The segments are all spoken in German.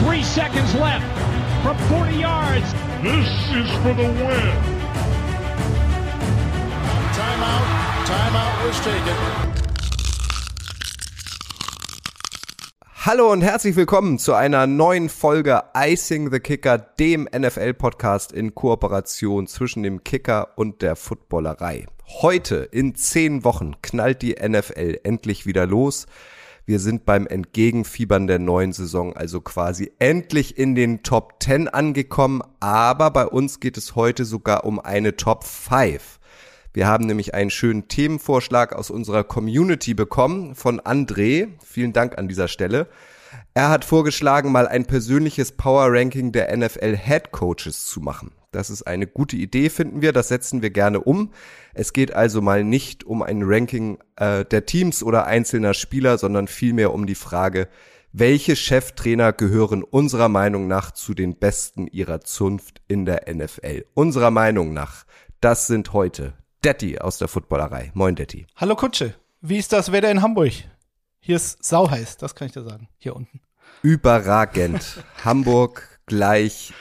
Three seconds left from 40 yards. This is for the win. Timeout. Timeout was taken. Hallo und herzlich willkommen zu einer neuen Folge Icing the Kicker, dem NFL-Podcast in Kooperation zwischen dem Kicker und der Footballerei. Heute in zehn Wochen knallt die NFL endlich wieder los. Wir sind beim Entgegenfiebern der neuen Saison, also quasi endlich in den Top 10 angekommen, aber bei uns geht es heute sogar um eine Top 5. Wir haben nämlich einen schönen Themenvorschlag aus unserer Community bekommen von André. Vielen Dank an dieser Stelle. Er hat vorgeschlagen, mal ein persönliches Power Ranking der NFL Head Coaches zu machen. Das ist eine gute Idee, finden wir. Das setzen wir gerne um. Es geht also mal nicht um ein Ranking äh, der Teams oder einzelner Spieler, sondern vielmehr um die Frage, welche Cheftrainer gehören unserer Meinung nach zu den besten ihrer Zunft in der NFL? Unserer Meinung nach. Das sind heute Detti aus der Footballerei. Moin, Detti. Hallo Kutsche. Wie ist das Wetter in Hamburg? Hier ist sauheiß, das kann ich dir sagen. Hier unten. Überragend. Hamburg gleich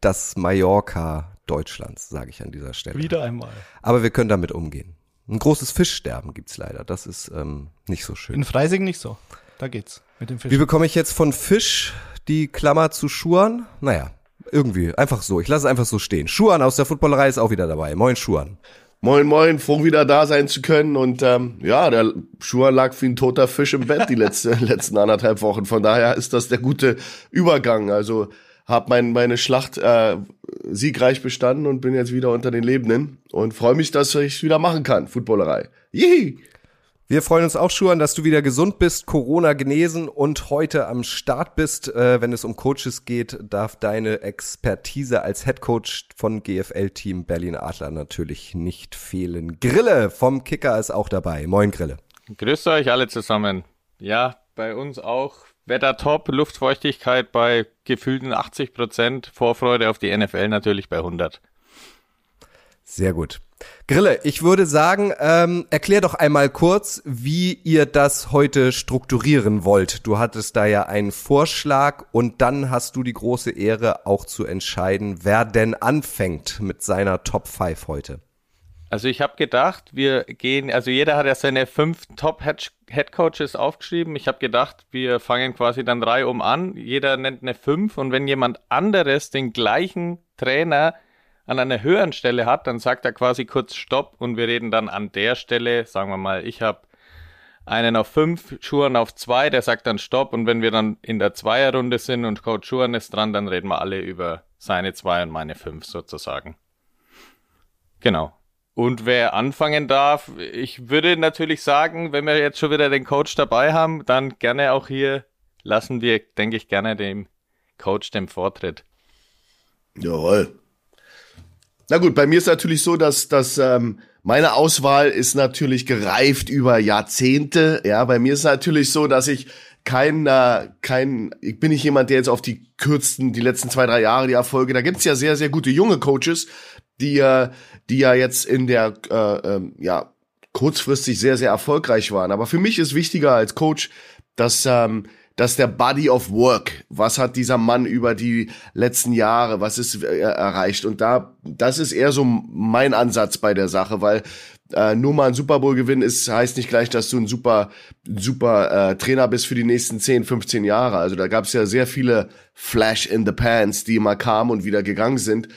das Mallorca Deutschlands, sage ich an dieser Stelle. Wieder einmal. Aber wir können damit umgehen. Ein großes Fischsterben gibt's leider. Das ist ähm, nicht so schön. In Freising nicht so. Da geht's mit dem Fisch. Wie bekomme ich jetzt von Fisch die Klammer zu Schuan? Naja, irgendwie. Einfach so. Ich lasse es einfach so stehen. Schuan aus der Footballerei ist auch wieder dabei. Moin, Schuan. Moin, moin, froh wieder da sein zu können. Und ähm, ja, der Schuher lag wie ein toter Fisch im Bett die letzte, letzten anderthalb Wochen. Von daher ist das der gute Übergang. Also habe mein, meine Schlacht äh, siegreich bestanden und bin jetzt wieder unter den Lebenden und freue mich, dass ich wieder machen kann, Footballerei. Jihi! Wir freuen uns auch, Schuan, dass du wieder gesund bist, Corona genesen und heute am Start bist. Äh, wenn es um Coaches geht, darf deine Expertise als Headcoach von GFL-Team Berlin Adler natürlich nicht fehlen. Grille vom Kicker ist auch dabei. Moin, Grille. Grüßt euch alle zusammen. Ja, bei uns auch Wetter top, Luftfeuchtigkeit bei gefühlten 80 Prozent, Vorfreude auf die NFL natürlich bei 100. Sehr gut. Grille, ich würde sagen, ähm, erklär doch einmal kurz, wie ihr das heute strukturieren wollt. Du hattest da ja einen Vorschlag und dann hast du die große Ehre, auch zu entscheiden, wer denn anfängt mit seiner Top 5 heute. Also ich habe gedacht, wir gehen, also jeder hat ja seine fünf Top Head Coaches aufgeschrieben. Ich habe gedacht, wir fangen quasi dann drei um an. Jeder nennt eine fünf und wenn jemand anderes den gleichen Trainer an einer höheren Stelle hat, dann sagt er quasi kurz Stopp und wir reden dann an der Stelle, sagen wir mal, ich habe einen auf fünf, Schuhen auf zwei, der sagt dann Stopp und wenn wir dann in der Zweierrunde sind und Coach Schuhen ist dran, dann reden wir alle über seine zwei und meine fünf sozusagen. Genau. Und wer anfangen darf, ich würde natürlich sagen, wenn wir jetzt schon wieder den Coach dabei haben, dann gerne auch hier lassen wir, denke ich, gerne dem Coach den Vortritt. Jawohl. Na gut, bei mir ist natürlich so, dass, dass ähm, meine Auswahl ist natürlich gereift über Jahrzehnte. Ja, bei mir ist natürlich so, dass ich kein, äh, kein, ich bin nicht jemand, der jetzt auf die kürzten, die letzten zwei, drei Jahre die Erfolge, da gibt's ja sehr, sehr gute junge Coaches, die, äh, die ja jetzt in der, äh, ähm, ja, kurzfristig sehr, sehr erfolgreich waren. Aber für mich ist wichtiger als Coach, dass ähm, dass der Body of Work, was hat dieser Mann über die letzten Jahre, was ist äh, erreicht? Und da, das ist eher so mein Ansatz bei der Sache, weil äh, nur mal ein Super Bowl gewinnen ist, heißt nicht gleich, dass du ein super, super äh, Trainer bist für die nächsten 10, 15 Jahre. Also da gab es ja sehr viele Flash in the Pants, die immer kamen und wieder gegangen sind.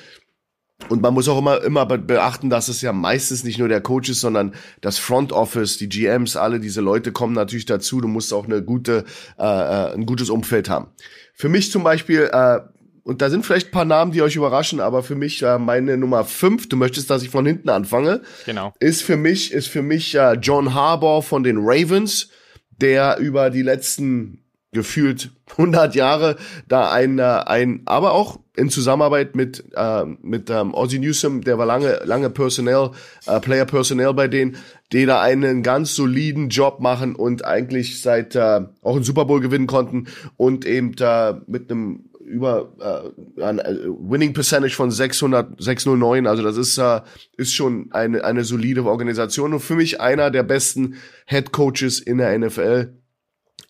Und man muss auch immer, immer beachten, dass es ja meistens nicht nur der Coach ist, sondern das Front Office, die GMs, alle diese Leute kommen natürlich dazu. Du musst auch eine gute, äh, äh, ein gutes Umfeld haben. Für mich zum Beispiel, äh, und da sind vielleicht ein paar Namen, die euch überraschen, aber für mich äh, meine Nummer fünf, du möchtest, dass ich von hinten anfange, genau. ist für mich, ist für mich äh, John Harbour von den Ravens, der über die letzten gefühlt 100 Jahre da ein, äh, ein aber auch in Zusammenarbeit mit äh, mit ähm, Ozzy Newsome, der war lange lange Personnel äh, Player Personnel bei denen, die da einen ganz soliden Job machen und eigentlich seit äh, auch einen Super Bowl gewinnen konnten und eben äh, mit einem über äh, ein äh, Winning Percentage von 600 609, also das ist äh, ist schon eine eine solide Organisation und für mich einer der besten Head Coaches in der NFL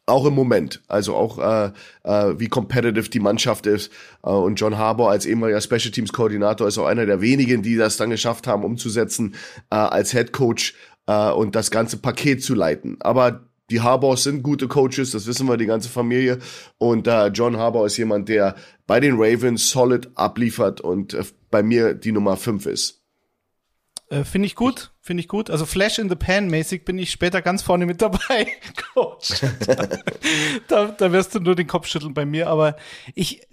Auch im Moment. Also auch äh, äh, wie competitive die Mannschaft ist. Äh, und John Harbour als ehemaliger Special Teams Koordinator ist auch einer der wenigen, die das dann geschafft haben, umzusetzen, äh, als Head Coach äh, und das ganze Paket zu leiten. Aber die Harbours sind gute Coaches, das wissen wir, die ganze Familie. Und äh, John Harbour ist jemand, der bei den Ravens solid abliefert und äh, bei mir die Nummer fünf ist. Äh, finde ich gut, finde ich gut. Also Flash in the Pan mäßig bin ich später ganz vorne mit dabei, Coach. da, da wirst du nur den Kopf schütteln bei mir, aber ich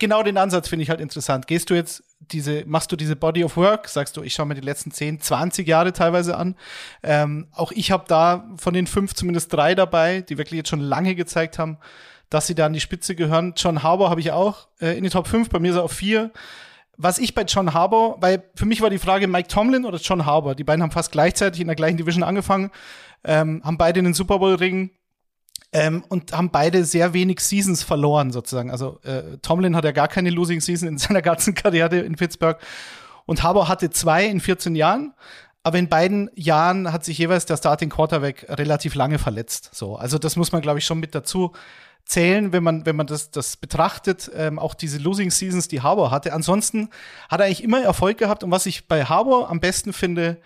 genau den Ansatz finde ich halt interessant. Gehst du jetzt diese, machst du diese Body of Work, sagst du, ich schaue mir die letzten 10, 20 Jahre teilweise an. Ähm, auch ich habe da von den fünf zumindest drei dabei, die wirklich jetzt schon lange gezeigt haben, dass sie da an die Spitze gehören. John Harbour habe ich auch äh, in die Top 5, bei mir ist er auf vier was ich bei John Harbour, weil für mich war die Frage Mike Tomlin oder John Harbour. Die beiden haben fast gleichzeitig in der gleichen Division angefangen, ähm, haben beide einen Super Bowl Ring ähm, und haben beide sehr wenig Seasons verloren sozusagen. Also äh, Tomlin hat ja gar keine Losing Season in seiner ganzen Karriere in Pittsburgh und Harbour hatte zwei in 14 Jahren. Aber in beiden Jahren hat sich jeweils der Starting Quarterback relativ lange verletzt. So, also das muss man, glaube ich, schon mit dazu zählen, wenn man, wenn man das, das betrachtet, ähm, auch diese Losing Seasons, die Harbour hatte. Ansonsten hat er eigentlich immer Erfolg gehabt und was ich bei Harbour am besten finde,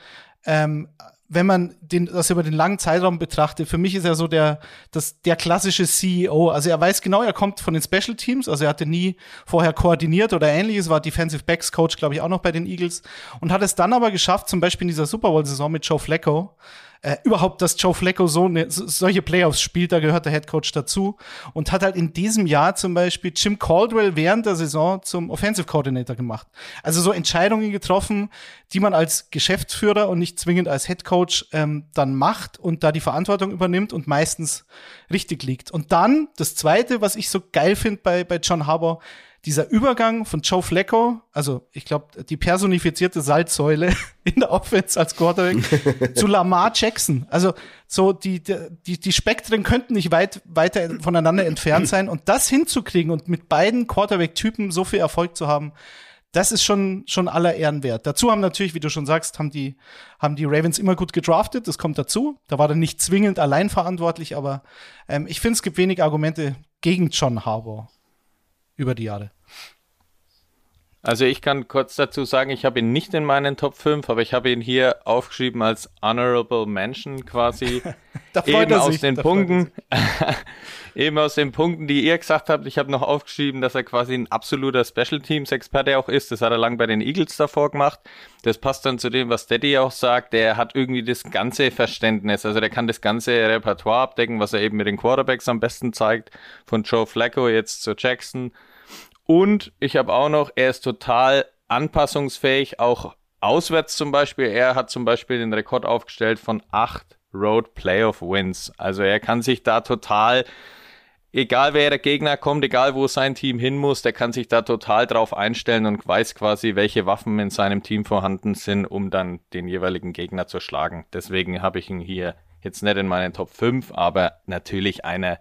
ähm, wenn man den, das über den langen Zeitraum betrachtet, für mich ist er so der, das, der klassische CEO. Also er weiß genau, er kommt von den Special Teams, also er hatte nie vorher koordiniert oder ähnliches, war Defensive Backs Coach, glaube ich, auch noch bei den Eagles und hat es dann aber geschafft, zum Beispiel in dieser Super Bowl-Saison mit Joe Flacco, äh, überhaupt, dass Joe Flacco so ne, solche Playoffs spielt, da gehört der Head Coach dazu und hat halt in diesem Jahr zum Beispiel Jim Caldwell während der Saison zum Offensive Coordinator gemacht. Also so Entscheidungen getroffen, die man als Geschäftsführer und nicht zwingend als Head Coach ähm, dann macht und da die Verantwortung übernimmt und meistens richtig liegt. Und dann das Zweite, was ich so geil finde bei, bei John Harbour, dieser Übergang von Joe Flacco, also ich glaube, die personifizierte Salzsäule in der Offense als Quarterback, zu Lamar Jackson. Also so die, die, die Spektren könnten nicht weit weiter voneinander entfernt sein und das hinzukriegen und mit beiden Quarterback-Typen so viel Erfolg zu haben, das ist schon, schon aller Ehren wert. Dazu haben natürlich, wie du schon sagst, haben die, haben die Ravens immer gut gedraftet. Das kommt dazu. Da war er nicht zwingend allein verantwortlich, aber ähm, ich finde, es gibt wenig Argumente gegen John Harbour über die Jahre. Also ich kann kurz dazu sagen, ich habe ihn nicht in meinen Top 5, aber ich habe ihn hier aufgeschrieben als Honorable Mention quasi. da freut eben er aus sich, den da Punkten, eben aus den Punkten, die ihr gesagt habt. Ich habe noch aufgeschrieben, dass er quasi ein absoluter Special Teams Experte auch ist. Das hat er lang bei den Eagles davor gemacht. Das passt dann zu dem, was Daddy auch sagt. Der hat irgendwie das ganze Verständnis. Also der kann das ganze Repertoire abdecken, was er eben mit den Quarterbacks am besten zeigt. Von Joe Flacco jetzt zu Jackson und ich habe auch noch, er ist total anpassungsfähig, auch auswärts zum Beispiel. Er hat zum Beispiel den Rekord aufgestellt von acht Road Playoff Wins. Also er kann sich da total, egal wer der Gegner kommt, egal wo sein Team hin muss, der kann sich da total drauf einstellen und weiß quasi, welche Waffen in seinem Team vorhanden sind, um dann den jeweiligen Gegner zu schlagen. Deswegen habe ich ihn hier jetzt nicht in meinen Top 5, aber natürlich einer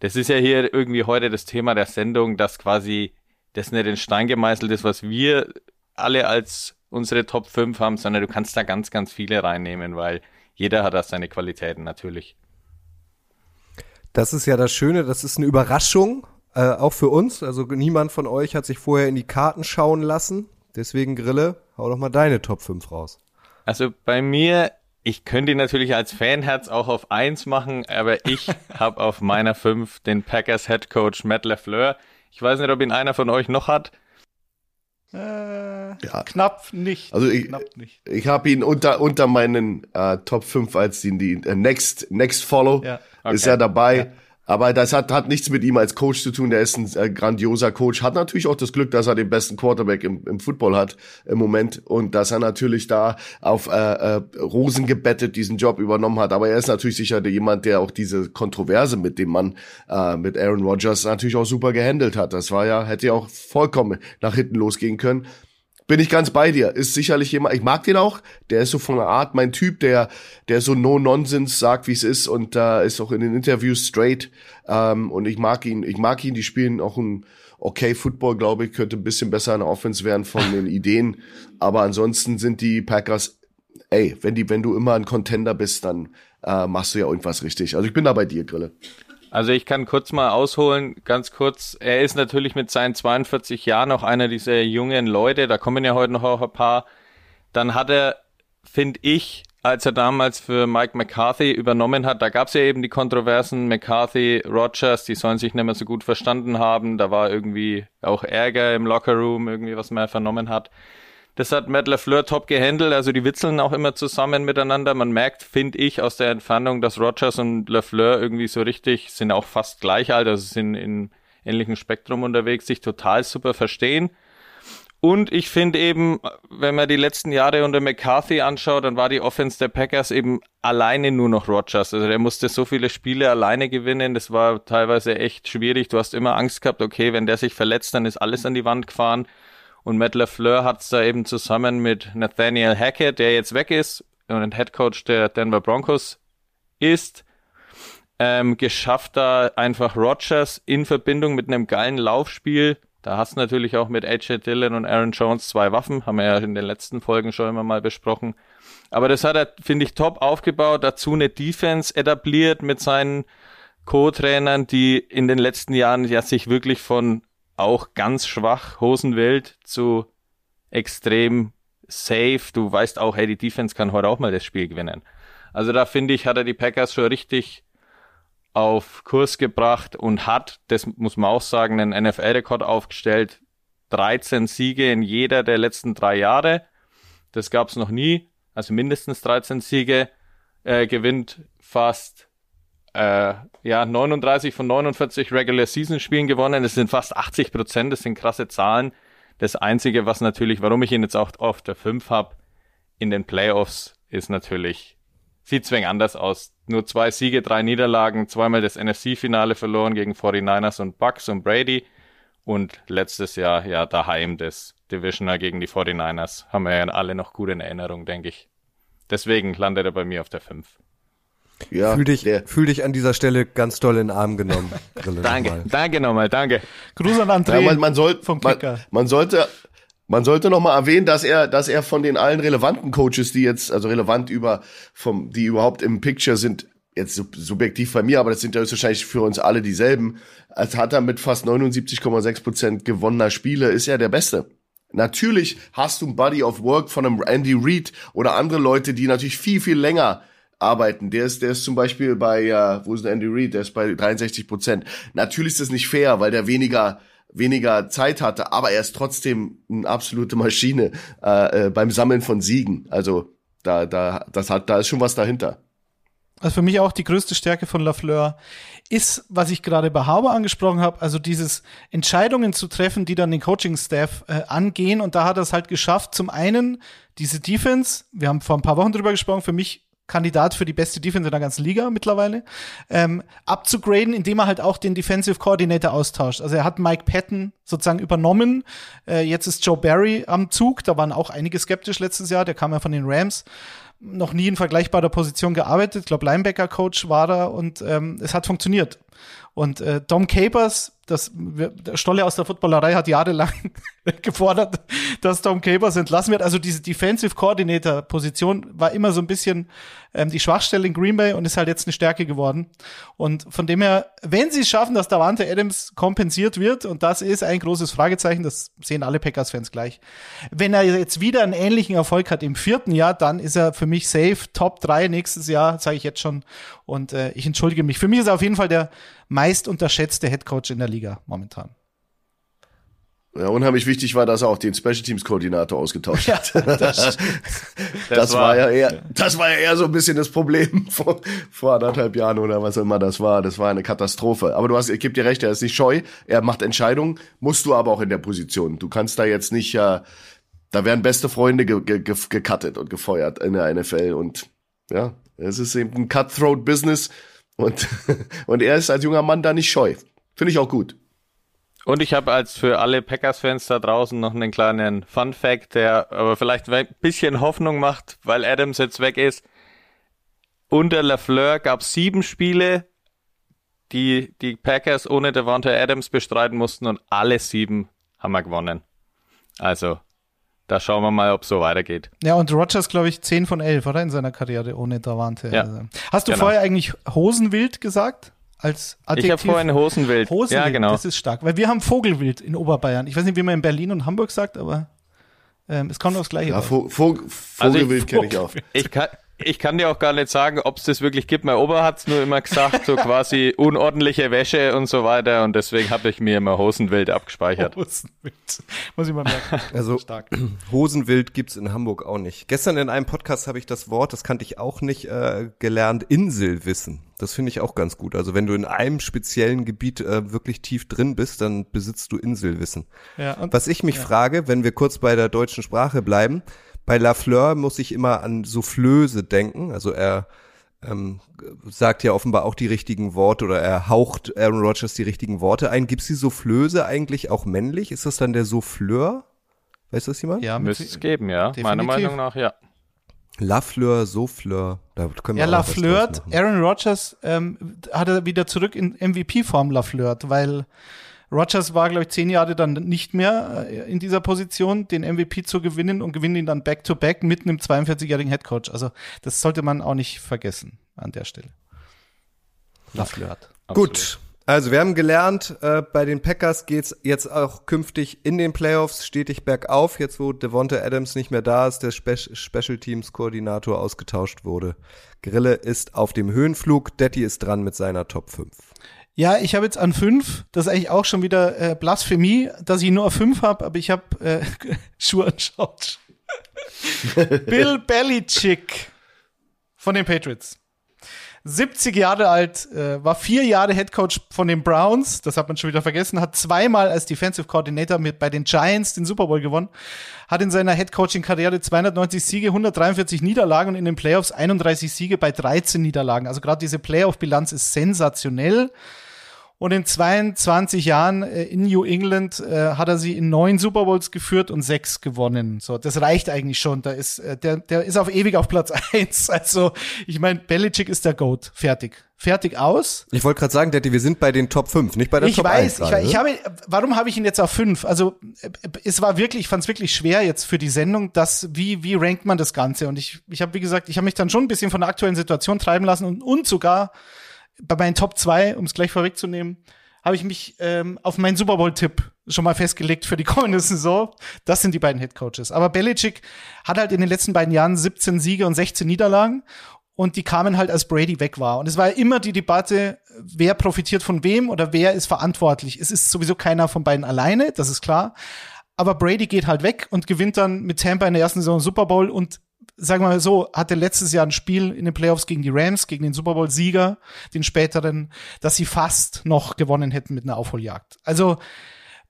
das ist ja hier irgendwie heute das Thema der Sendung, dass quasi das nicht in Stein gemeißelt ist, was wir alle als unsere Top 5 haben, sondern du kannst da ganz, ganz viele reinnehmen, weil jeder hat da seine Qualitäten natürlich. Das ist ja das Schöne, das ist eine Überraschung, äh, auch für uns. Also niemand von euch hat sich vorher in die Karten schauen lassen. Deswegen Grille, hau doch mal deine Top 5 raus. Also bei mir ich könnte ihn natürlich als Fanherz auch auf eins machen, aber ich habe auf meiner fünf den Packers Head Coach Matt LeFleur. Ich weiß nicht, ob ihn einer von euch noch hat. Äh, ja. Knapp nicht. Also ich, nicht. ich habe ihn unter, unter meinen äh, Top 5 als die, die äh, Next, Next Follow. Ja. Okay. Ist er dabei. Ja. Aber das hat, hat nichts mit ihm als Coach zu tun. Der ist ein äh, grandioser Coach. Hat natürlich auch das Glück, dass er den besten Quarterback im, im Football hat im Moment und dass er natürlich da auf äh, äh, Rosen gebettet diesen Job übernommen hat. Aber er ist natürlich sicher jemand, der auch diese Kontroverse mit dem Mann, äh, mit Aaron Rodgers natürlich auch super gehandelt hat. Das war ja, hätte ja auch vollkommen nach hinten losgehen können bin ich ganz bei dir. Ist sicherlich jemand, ich mag den auch. Der ist so von der Art mein Typ, der, der so No-Nonsense sagt, wie es ist und äh, ist auch in den Interviews straight. Ähm, und ich mag ihn, ich mag ihn. Die spielen auch ein okay Football, glaube ich, könnte ein bisschen besser in der Offense werden von den Ideen. Aber ansonsten sind die Packers, ey, wenn die, wenn du immer ein Contender bist, dann äh, machst du ja irgendwas richtig. Also ich bin da bei dir, Grille. Also ich kann kurz mal ausholen, ganz kurz. Er ist natürlich mit seinen 42 Jahren auch einer dieser jungen Leute, da kommen ja heute noch auch ein paar. Dann hat er, finde ich, als er damals für Mike McCarthy übernommen hat, da gab es ja eben die Kontroversen McCarthy, Rogers, die sollen sich nicht mehr so gut verstanden haben. Da war irgendwie auch Ärger im Lockerroom, irgendwie was man vernommen hat. Das hat Matt LaFleur top gehandelt, also die witzeln auch immer zusammen miteinander. Man merkt, finde ich, aus der Entfernung, dass Rogers und LaFleur irgendwie so richtig, sind auch fast gleich alt, also sind in ähnlichem Spektrum unterwegs, sich total super verstehen. Und ich finde eben, wenn man die letzten Jahre unter McCarthy anschaut, dann war die Offense der Packers eben alleine nur noch Rogers. Also der musste so viele Spiele alleine gewinnen. Das war teilweise echt schwierig. Du hast immer Angst gehabt, okay, wenn der sich verletzt, dann ist alles an die Wand gefahren. Und Matt LaFleur hat es da eben zusammen mit Nathaniel Hackett, der jetzt weg ist und Head Coach der Denver Broncos ist, ähm, geschafft, da einfach Rogers in Verbindung mit einem geilen Laufspiel da hast du natürlich auch mit AJ Dillon und Aaron Jones zwei Waffen, haben wir ja in den letzten Folgen schon immer mal besprochen. Aber das hat er, finde ich, top aufgebaut, dazu eine Defense etabliert mit seinen Co-Trainern, die in den letzten Jahren ja sich wirklich von auch ganz schwach Hosenwelt zu extrem safe. Du weißt auch, hey, die Defense kann heute auch mal das Spiel gewinnen. Also da finde ich, hat er die Packers schon richtig auf Kurs gebracht und hat, das muss man auch sagen, einen NFL-Rekord aufgestellt. 13 Siege in jeder der letzten drei Jahre. Das gab es noch nie. Also mindestens 13 Siege. Äh, gewinnt fast äh, ja 39 von 49 Regular Season Spielen gewonnen. Das sind fast 80 Prozent. Das sind krasse Zahlen. Das einzige, was natürlich, warum ich ihn jetzt auch auf der 5 habe, in den Playoffs, ist natürlich sieht zwing anders aus. Nur zwei Siege, drei Niederlagen, zweimal das NFC-Finale verloren gegen 49ers und Bucks und Brady. Und letztes Jahr, ja, daheim das Divisional gegen die 49ers. Haben wir ja alle noch gut in Erinnerung, denke ich. Deswegen landet er bei mir auf der 5. Ja, fühl dich, fühl dich an dieser Stelle ganz doll in den Arm genommen. danke, nochmal. danke nochmal, danke. Gruß an André ja, man, man, soll, vom Kicker. Man, man sollte, man sollte noch mal erwähnen, dass er, dass er von den allen relevanten Coaches, die jetzt, also relevant über, vom, die überhaupt im Picture sind, jetzt subjektiv bei mir, aber das sind ja wahrscheinlich für uns alle dieselben, als hat er mit fast 79,6 Prozent gewonnener Spiele, ist er der Beste. Natürlich hast du ein Body of Work von einem Andy Reid oder andere Leute, die natürlich viel, viel länger arbeiten. Der ist, der ist zum Beispiel bei, äh, wo ist der Andy Reid? Der ist bei 63 Prozent. Natürlich ist das nicht fair, weil der weniger weniger Zeit hatte, aber er ist trotzdem eine absolute Maschine äh, äh, beim Sammeln von Siegen. Also da, da, das hat, da ist schon was dahinter. Also für mich auch die größte Stärke von Lafleur ist, was ich gerade bei Haber angesprochen habe, also dieses Entscheidungen zu treffen, die dann den Coaching-Staff äh, angehen. Und da hat er es halt geschafft. Zum einen diese Defense, wir haben vor ein paar Wochen drüber gesprochen, für mich Kandidat für die beste Defense in der ganzen Liga mittlerweile, ähm, abzugraden, indem er halt auch den Defensive Coordinator austauscht. Also er hat Mike Patton sozusagen übernommen. Äh, jetzt ist Joe Barry am Zug. Da waren auch einige skeptisch letztes Jahr. Der kam ja von den Rams noch nie in vergleichbarer Position gearbeitet. Ich glaube, Linebacker-Coach war da und ähm, es hat funktioniert. Und äh, Dom Capers, das der Stolle aus der Footballerei hat jahrelang gefordert, dass Tom Capers entlassen wird. Also diese Defensive Coordinator Position war immer so ein bisschen ähm, die Schwachstelle in Green Bay und ist halt jetzt eine Stärke geworden. Und von dem her, wenn sie es schaffen, dass Davante Adams kompensiert wird, und das ist ein großes Fragezeichen, das sehen alle Packers-Fans gleich. Wenn er jetzt wieder einen ähnlichen Erfolg hat im vierten Jahr, dann ist er für mich safe Top 3 nächstes Jahr, sage ich jetzt schon. Und äh, ich entschuldige mich. Für mich ist er auf jeden Fall der meist unterschätzte Head Coach in der Liga momentan. Ja, unheimlich wichtig war, dass er auch den Special Teams Koordinator ausgetauscht hat. Ja, das, das, das, war, war ja eher, das war ja eher so ein bisschen das Problem vor, vor anderthalb Jahren oder was immer das war. Das war eine Katastrophe. Aber du hast, ich gebe dir recht, er ist nicht scheu. Er macht Entscheidungen, musst du aber auch in der Position. Du kannst da jetzt nicht, äh, da werden beste Freunde ge, ge, ge, gecuttet und gefeuert in der NFL und ja, es ist eben ein Cutthroat Business und, und er ist als junger Mann da nicht scheu. Finde ich auch gut. Und ich habe als für alle Packers-Fans da draußen noch einen kleinen Fun-Fact, der aber vielleicht ein bisschen Hoffnung macht, weil Adams jetzt weg ist. Unter LaFleur gab es sieben Spiele, die die Packers ohne Devonta Adams bestreiten mussten und alle sieben haben wir gewonnen. Also, da schauen wir mal, ob es so weitergeht. Ja, und Rogers, glaube ich, 10 von 11, oder? In seiner Karriere ohne Davante. Ja. Hast du genau. vorher eigentlich Hosenwild gesagt? Als Adjektiv? Ich habe vorhin Hosenwild. Hosenwild, ja, genau. Das ist stark, weil wir haben Vogelwild in Oberbayern. Ich weiß nicht, wie man in Berlin und Hamburg sagt, aber ähm, es kommt aufs Gleiche. Ja, Vo Vo also Vogelwild kenne ich auch. Ich kann, ich kann dir auch gar nicht sagen, ob es das wirklich gibt. Mein Opa hat es nur immer gesagt, so quasi unordentliche Wäsche und so weiter. Und deswegen habe ich mir immer Hosenwild abgespeichert. Hosenwild. Muss ich mal merken. Also Stark. Hosenwild gibt's in Hamburg auch nicht. Gestern in einem Podcast habe ich das Wort, das kannte ich auch nicht, äh, gelernt, Inselwissen. Das finde ich auch ganz gut. Also wenn du in einem speziellen Gebiet äh, wirklich tief drin bist, dann besitzt du Inselwissen. Ja, und, Was ich mich ja. frage, wenn wir kurz bei der deutschen Sprache bleiben, bei Lafleur muss ich immer an Soufflöse denken. Also er ähm, sagt ja offenbar auch die richtigen Worte oder er haucht Aaron Rodgers die richtigen Worte ein. Gibt es die Soufflöse eigentlich auch männlich? Ist das dann der Souffleur? Weiß das jemand? Ja, müsste es geben, ja. Definitiv. Meiner Meinung nach, ja. Lafleur, Souffleur, da können wir Ja, Lafleur, Aaron Rodgers ähm, hat er wieder zurück in MVP-Form Lafleur, weil Rogers war, glaube ich, zehn Jahre dann nicht mehr äh, in dieser Position, den MVP zu gewinnen und gewinnen ihn dann back-to-back -back mit einem 42-jährigen Headcoach. Also das sollte man auch nicht vergessen an der Stelle. Lafleur. Gut. Also wir haben gelernt, äh, bei den Packers geht's jetzt auch künftig in den Playoffs stetig bergauf, jetzt wo Devonta Adams nicht mehr da ist, der Spe Special Teams Koordinator ausgetauscht wurde. Grille ist auf dem Höhenflug, Detti ist dran mit seiner Top 5. Ja, ich habe jetzt an fünf. Das ist eigentlich auch schon wieder äh, Blasphemie, dass ich nur auf fünf habe, aber ich habe äh, Schuhe anschaut. Bill Belichick von den Patriots. 70 Jahre alt, äh, war vier Jahre Head Coach von den Browns, das hat man schon wieder vergessen, hat zweimal als Defensive Coordinator mit bei den Giants den Super Bowl gewonnen, hat in seiner Head Coaching Karriere 290 Siege, 143 Niederlagen und in den Playoffs 31 Siege bei 13 Niederlagen. Also gerade diese Playoff Bilanz ist sensationell. Und in 22 Jahren äh, in New England äh, hat er sie in neun Super Bowls geführt und sechs gewonnen. So, das reicht eigentlich schon. Da ist äh, der, der ist auf ewig auf Platz eins. Also ich meine, Belichick ist der Goat. Fertig, fertig aus. Ich wollte gerade sagen, Daddy, wir sind bei den Top 5, nicht bei der ich Top weiß, 1 Ich weiß, ich habe, warum habe ich ihn jetzt auf 5? Also es war wirklich, ich fand es wirklich schwer jetzt für die Sendung, dass wie wie rankt man das Ganze? Und ich ich habe wie gesagt, ich habe mich dann schon ein bisschen von der aktuellen Situation treiben lassen und und sogar bei meinen Top 2, um es gleich vorwegzunehmen, habe ich mich ähm, auf meinen Super Bowl-Tipp schon mal festgelegt für die kommende Saison. Das sind die beiden Head Coaches. Aber Belichick hat halt in den letzten beiden Jahren 17 Siege und 16 Niederlagen. Und die kamen halt, als Brady weg war. Und es war immer die Debatte, wer profitiert von wem oder wer ist verantwortlich. Es ist sowieso keiner von beiden alleine, das ist klar. Aber Brady geht halt weg und gewinnt dann mit Tampa in der ersten Saison Super Bowl und sagen wir mal so, hatte letztes Jahr ein Spiel in den Playoffs gegen die Rams, gegen den Super Bowl-Sieger, den späteren, dass sie fast noch gewonnen hätten mit einer Aufholjagd. Also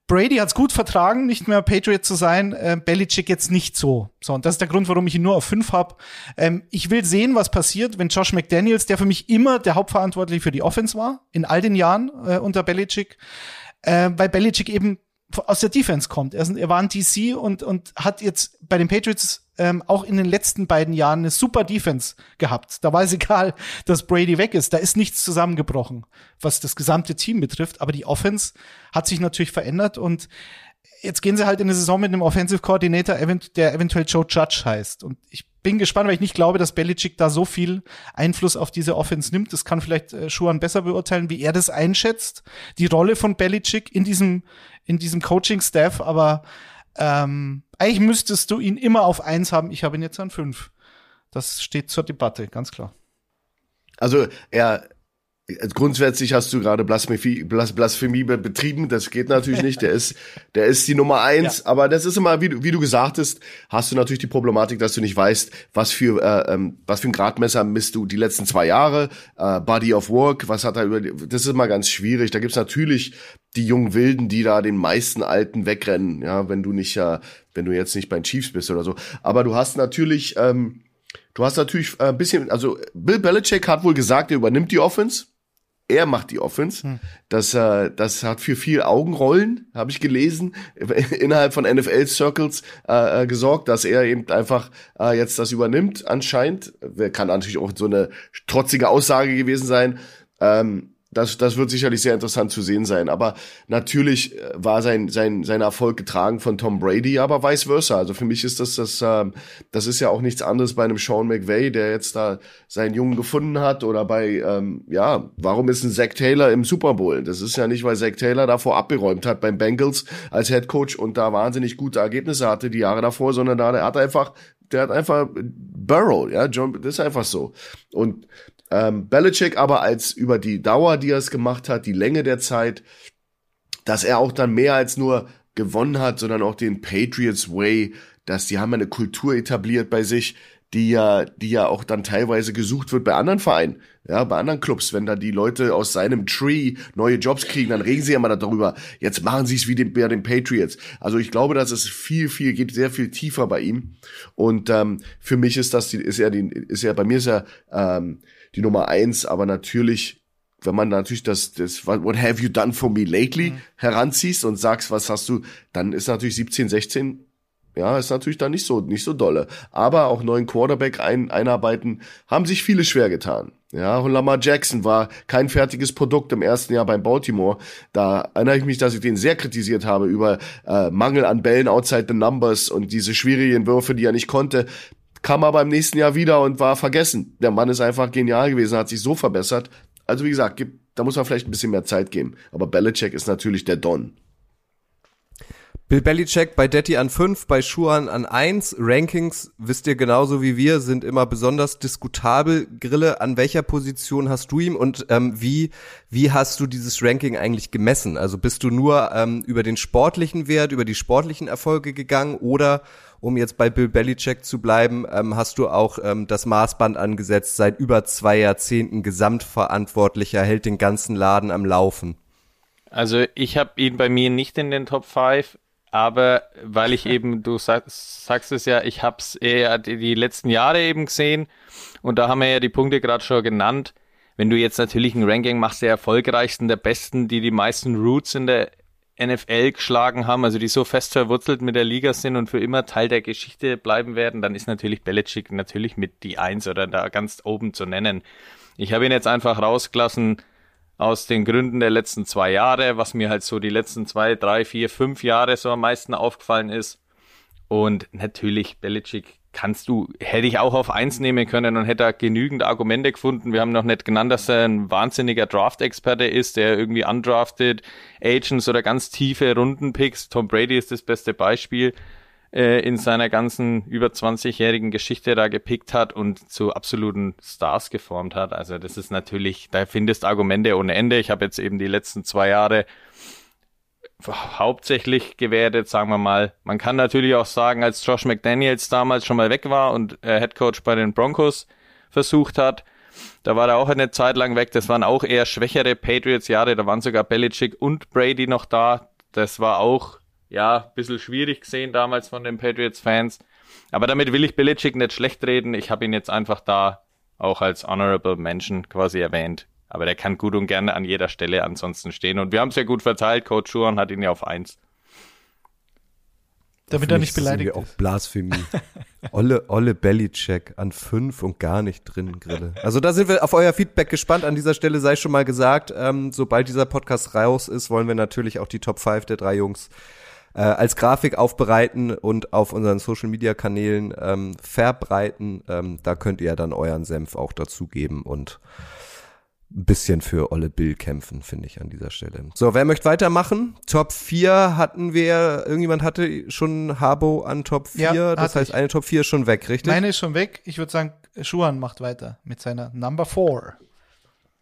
Brady hat's gut vertragen, nicht mehr Patriot zu sein, äh, Belichick jetzt nicht so. So, und das ist der Grund, warum ich ihn nur auf fünf hab. Ähm, ich will sehen, was passiert, wenn Josh McDaniels, der für mich immer der Hauptverantwortliche für die Offense war, in all den Jahren äh, unter Belichick, äh, weil Belichick eben aus der Defense kommt. Er, er war ein DC und, und hat jetzt bei den Patriots ähm, auch in den letzten beiden Jahren eine super Defense gehabt. Da war es egal, dass Brady weg ist. Da ist nichts zusammengebrochen, was das gesamte Team betrifft. Aber die Offense hat sich natürlich verändert und jetzt gehen sie halt in eine Saison mit einem Offensive Coordinator, der eventuell Joe Judge heißt. Und ich bin gespannt, weil ich nicht glaube, dass Belichick da so viel Einfluss auf diese Offense nimmt. Das kann vielleicht äh, Schuhan besser beurteilen, wie er das einschätzt. Die Rolle von Belichick in diesem, in diesem Coaching-Staff. Aber ähm, eigentlich müsstest du ihn immer auf eins haben. Ich habe ihn jetzt an fünf. Das steht zur Debatte, ganz klar. Also er grundsätzlich hast du gerade Blasphemie, Blasphemie betrieben, das geht natürlich nicht. Der ist, der ist die Nummer eins, ja. aber das ist immer, wie du, wie du gesagt hast, hast du natürlich die Problematik, dass du nicht weißt, was für, äh, ähm, was für ein Gradmesser misst du die letzten zwei Jahre, äh, Body of Work, was hat er über, das ist immer ganz schwierig. Da gibt's natürlich die jungen Wilden, die da den meisten Alten wegrennen, ja, wenn du nicht, äh, wenn du jetzt nicht bei den Chiefs bist oder so. Aber du hast natürlich, ähm, Du hast natürlich ein bisschen, also Bill Belichick hat wohl gesagt, er übernimmt die Offense er macht die Offense. Hm. Das, äh, das hat für viel Augenrollen, habe ich gelesen, innerhalb von NFL-Circles äh, äh, gesorgt, dass er eben einfach äh, jetzt das übernimmt anscheinend. Kann natürlich auch so eine trotzige Aussage gewesen sein. Ähm, das, das wird sicherlich sehr interessant zu sehen sein. Aber natürlich äh, war sein, sein, sein Erfolg getragen von Tom Brady, aber vice versa. Also für mich ist das, das, ähm, das ist ja auch nichts anderes bei einem Sean McVay, der jetzt da seinen Jungen gefunden hat. Oder bei, ähm, ja, warum ist ein Zach Taylor im Super Bowl? Das ist ja nicht, weil Zach Taylor davor abgeräumt hat beim Bengals als Head Coach und da wahnsinnig gute Ergebnisse hatte die Jahre davor, sondern da der hat einfach der hat einfach Burrow, ja, John, das ist einfach so. Und ähm, Belichick aber als über die Dauer, die er es gemacht hat, die Länge der Zeit, dass er auch dann mehr als nur gewonnen hat, sondern auch den Patriots Way, dass die haben eine Kultur etabliert bei sich, die ja, die ja auch dann teilweise gesucht wird bei anderen Vereinen, ja, bei anderen Clubs, wenn da die Leute aus seinem Tree neue Jobs kriegen, dann reden sie ja mal darüber. Jetzt machen sie es wie den, bei den Patriots. Also ich glaube, dass es viel, viel geht, sehr viel tiefer bei ihm. Und ähm, für mich ist das, ist ja ist ja bei mir ist ja ähm, die Nummer eins, aber natürlich wenn man natürlich das, das What have you done for me lately mhm. heranziehst und sagst, was hast du, dann ist natürlich 17, 16, ja, ist natürlich dann nicht so, nicht so dolle. Aber auch neuen Quarterback ein, einarbeiten, haben sich viele schwer getan. Ja, und Lamar Jackson war kein fertiges Produkt im ersten Jahr beim Baltimore. Da erinnere ich mich, dass ich den sehr kritisiert habe über äh, Mangel an Bällen outside the numbers und diese schwierigen Würfe, die er nicht konnte kam aber im nächsten Jahr wieder und war vergessen. Der Mann ist einfach genial gewesen, hat sich so verbessert. Also wie gesagt, gibt, da muss man vielleicht ein bisschen mehr Zeit geben. Aber Belichick ist natürlich der Don. Bill Belichick bei Detti an 5, bei Schuhan an 1. Rankings, wisst ihr genauso wie wir, sind immer besonders diskutabel. Grille, an welcher Position hast du ihn und ähm, wie, wie hast du dieses Ranking eigentlich gemessen? Also bist du nur ähm, über den sportlichen Wert, über die sportlichen Erfolge gegangen oder um jetzt bei Bill Belichick zu bleiben, ähm, hast du auch ähm, das Maßband angesetzt, seit über zwei Jahrzehnten Gesamtverantwortlicher, hält den ganzen Laden am Laufen. Also ich habe ihn bei mir nicht in den Top 5, aber weil ich eben, du sag, sagst es ja, ich habe es eher die, die letzten Jahre eben gesehen und da haben wir ja die Punkte gerade schon genannt. Wenn du jetzt natürlich ein Ranking machst, der erfolgreichsten, der besten, die die meisten Roots in der NFL geschlagen haben, also die so fest verwurzelt mit der Liga sind und für immer Teil der Geschichte bleiben werden, dann ist natürlich Belichick natürlich mit die Eins oder da ganz oben zu nennen. Ich habe ihn jetzt einfach rausgelassen aus den Gründen der letzten zwei Jahre, was mir halt so die letzten zwei, drei, vier, fünf Jahre so am meisten aufgefallen ist. Und natürlich Belichick kannst du, hätte ich auch auf eins nehmen können und hätte da genügend Argumente gefunden. Wir haben noch nicht genannt, dass er ein wahnsinniger Draft-Experte ist, der irgendwie undrafted Agents oder ganz tiefe Rundenpicks. Tom Brady ist das beste Beispiel äh, in seiner ganzen über 20-jährigen Geschichte da gepickt hat und zu absoluten Stars geformt hat. Also das ist natürlich, da findest Argumente ohne Ende. Ich habe jetzt eben die letzten zwei Jahre hauptsächlich gewertet, sagen wir mal. Man kann natürlich auch sagen, als Josh McDaniels damals schon mal weg war und äh, Head Coach bei den Broncos versucht hat, da war er auch eine Zeit lang weg. Das waren auch eher schwächere Patriots-Jahre. Da waren sogar Belichick und Brady noch da. Das war auch, ja, ein bisschen schwierig gesehen damals von den Patriots-Fans. Aber damit will ich Belichick nicht schlecht reden. Ich habe ihn jetzt einfach da auch als Honorable Mention quasi erwähnt. Aber der kann gut und gerne an jeder Stelle ansonsten stehen. Und wir haben es ja gut verteilt. Coach Schuhan hat ihn ja auf eins. Damit er nicht beleidigt ist. auch Blasphemie. Olle, Olle Bellycheck an fünf und gar nicht drin, Grille. Also da sind wir auf euer Feedback gespannt. An dieser Stelle sei schon mal gesagt, ähm, sobald dieser Podcast raus ist, wollen wir natürlich auch die Top 5 der drei Jungs äh, als Grafik aufbereiten und auf unseren Social Media Kanälen ähm, verbreiten. Ähm, da könnt ihr dann euren Senf auch dazugeben und ein bisschen für Olle Bill kämpfen, finde ich an dieser Stelle. So, wer möchte weitermachen? Top 4 hatten wir, irgendjemand hatte schon Habo an Top 4, ja, das heißt, ich. eine Top 4 ist schon weg, richtig? Meine ist schon weg. Ich würde sagen, Schuhan macht weiter mit seiner Number 4.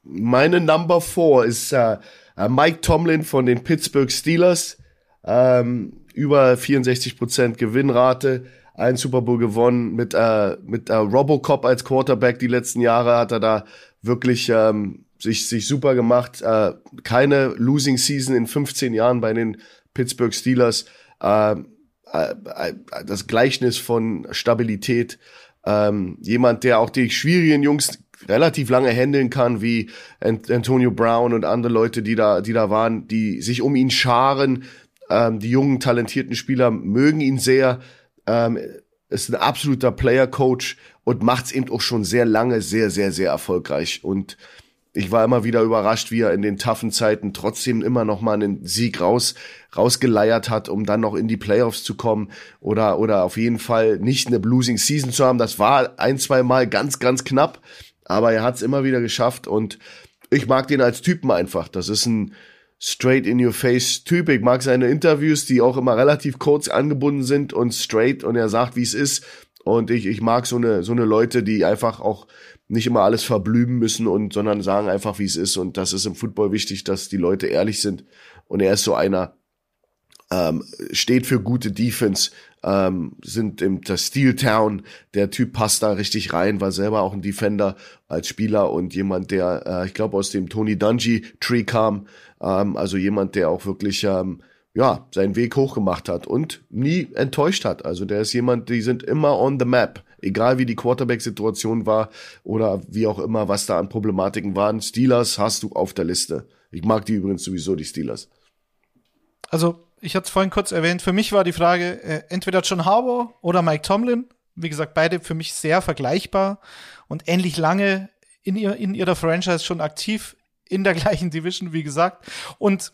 Meine Number 4 ist äh, äh, Mike Tomlin von den Pittsburgh Steelers. Ähm, über 64% Gewinnrate, ein Super Bowl gewonnen mit, äh, mit äh, Robocop als Quarterback die letzten Jahre hat er da wirklich ähm, sich, sich super gemacht. Äh, keine Losing Season in 15 Jahren bei den Pittsburgh Steelers. Äh, äh, äh, das Gleichnis von Stabilität. Ähm, jemand, der auch die schwierigen Jungs relativ lange handeln kann, wie Antonio Brown und andere Leute, die da, die da waren, die sich um ihn scharen. Ähm, die jungen, talentierten Spieler mögen ihn sehr. Ähm, ist ein absoluter Player-Coach und macht es eben auch schon sehr lange sehr, sehr, sehr erfolgreich. Und ich war immer wieder überrascht, wie er in den toughen Zeiten trotzdem immer noch mal einen Sieg raus, rausgeleiert hat, um dann noch in die Playoffs zu kommen oder, oder auf jeden Fall nicht eine Losing Season zu haben. Das war ein, zwei Mal ganz, ganz knapp, aber er hat es immer wieder geschafft und ich mag den als Typen einfach. Das ist ein straight in your face Typ. Ich mag seine Interviews, die auch immer relativ kurz angebunden sind und straight und er sagt, wie es ist. Und ich, ich mag so eine, so eine Leute, die einfach auch nicht immer alles verblümen müssen und sondern sagen einfach, wie es ist. Und das ist im Football wichtig, dass die Leute ehrlich sind. Und er ist so einer, ähm, steht für gute Defense, ähm, sind im der Steel Town. Der Typ passt da richtig rein, war selber auch ein Defender als Spieler und jemand, der, äh, ich glaube, aus dem Tony Dungy Tree kam. Ähm, also jemand, der auch wirklich ähm, ja seinen Weg hochgemacht hat und nie enttäuscht hat. Also der ist jemand, die sind immer on the map egal wie die Quarterback-Situation war oder wie auch immer, was da an Problematiken waren. Steelers hast du auf der Liste. Ich mag die übrigens sowieso, die Steelers. Also, ich hatte es vorhin kurz erwähnt, für mich war die Frage äh, entweder John Harbour oder Mike Tomlin. Wie gesagt, beide für mich sehr vergleichbar und ähnlich lange in, ihr, in ihrer Franchise schon aktiv in der gleichen Division, wie gesagt. Und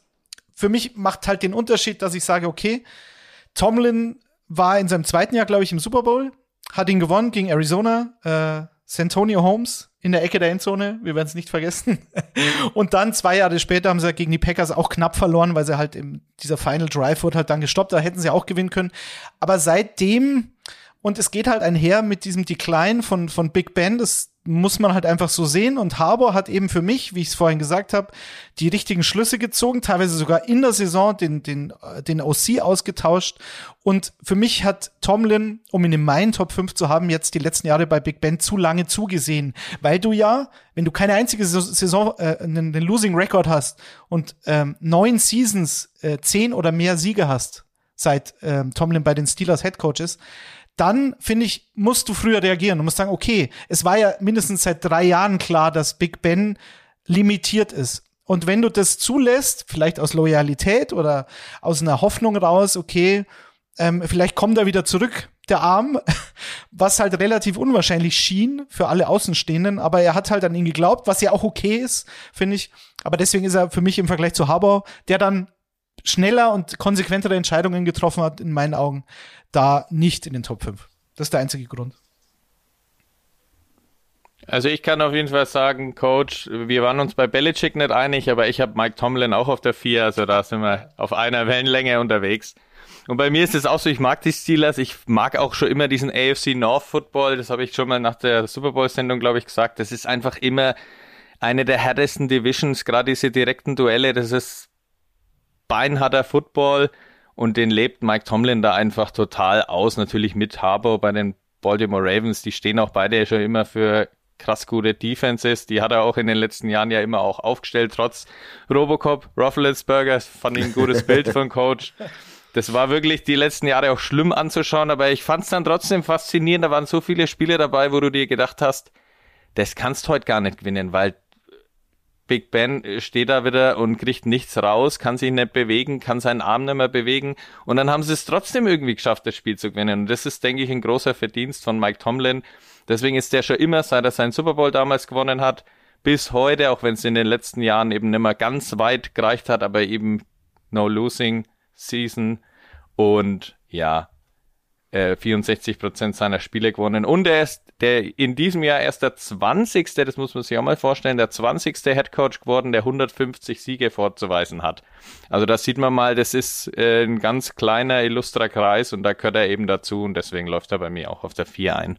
für mich macht halt den Unterschied, dass ich sage, okay, Tomlin war in seinem zweiten Jahr, glaube ich, im Super Bowl hat ihn gewonnen gegen Arizona. Äh, Santonio Holmes in der Ecke der Endzone, wir werden es nicht vergessen. und dann zwei Jahre später haben sie gegen die Packers auch knapp verloren, weil sie halt im dieser Final Drive wurde halt dann gestoppt, da hätten sie auch gewinnen können. Aber seitdem und es geht halt einher mit diesem Decline von von Big Ben, das muss man halt einfach so sehen. Und Harbour hat eben für mich, wie ich es vorhin gesagt habe, die richtigen Schlüsse gezogen, teilweise sogar in der Saison den, den, den OC ausgetauscht. Und für mich hat Tomlin, um ihn in meinen Top 5 zu haben, jetzt die letzten Jahre bei Big Ben zu lange zugesehen. Weil du ja, wenn du keine einzige Saison, äh, einen, einen Losing Record hast und ähm, neun Seasons, äh, zehn oder mehr Siege hast, seit ähm, Tomlin bei den Steelers Head Coach ist, dann finde ich, musst du früher reagieren. Du musst sagen, okay, es war ja mindestens seit drei Jahren klar, dass Big Ben limitiert ist. Und wenn du das zulässt, vielleicht aus Loyalität oder aus einer Hoffnung raus, okay, ähm, vielleicht kommt er wieder zurück, der Arm, was halt relativ unwahrscheinlich schien für alle Außenstehenden, aber er hat halt an ihn geglaubt, was ja auch okay ist, finde ich. Aber deswegen ist er für mich im Vergleich zu Harbour, der dann schneller und konsequentere Entscheidungen getroffen hat, in meinen Augen, da nicht in den Top 5. Das ist der einzige Grund. Also ich kann auf jeden Fall sagen, Coach, wir waren uns bei Belichick nicht einig, aber ich habe Mike Tomlin auch auf der 4, also da sind wir auf einer Wellenlänge unterwegs. Und bei mir ist es auch so, ich mag die Steelers, ich mag auch schon immer diesen AFC North Football, das habe ich schon mal nach der Super Bowl Sendung, glaube ich, gesagt. Das ist einfach immer eine der härtesten Divisions, gerade diese direkten Duelle, das ist beinharter Football und den lebt Mike Tomlin da einfach total aus. Natürlich mit Harbour bei den Baltimore Ravens, die stehen auch beide schon immer für krass gute Defenses. Die hat er auch in den letzten Jahren ja immer auch aufgestellt, trotz Robocop, Rufflesberger, fand ich ein gutes Bild von Coach. Das war wirklich die letzten Jahre auch schlimm anzuschauen, aber ich fand es dann trotzdem faszinierend. Da waren so viele Spiele dabei, wo du dir gedacht hast, das kannst heute gar nicht gewinnen, weil Big Ben steht da wieder und kriegt nichts raus, kann sich nicht bewegen, kann seinen Arm nicht mehr bewegen. Und dann haben sie es trotzdem irgendwie geschafft, das Spiel zu gewinnen. Und das ist, denke ich, ein großer Verdienst von Mike Tomlin. Deswegen ist der schon immer, seit er seinen Super Bowl damals gewonnen hat, bis heute, auch wenn es in den letzten Jahren eben nicht mehr ganz weit gereicht hat, aber eben no losing season. Und ja, 64 äh, Prozent seiner Spiele gewonnen. Und er ist der in diesem Jahr erst der 20. Das muss man sich auch mal vorstellen, der 20. Head Coach geworden, der 150 Siege vorzuweisen hat. Also da sieht man mal, das ist äh, ein ganz kleiner, illustrer Kreis und da gehört er eben dazu und deswegen läuft er bei mir auch auf der 4 ein.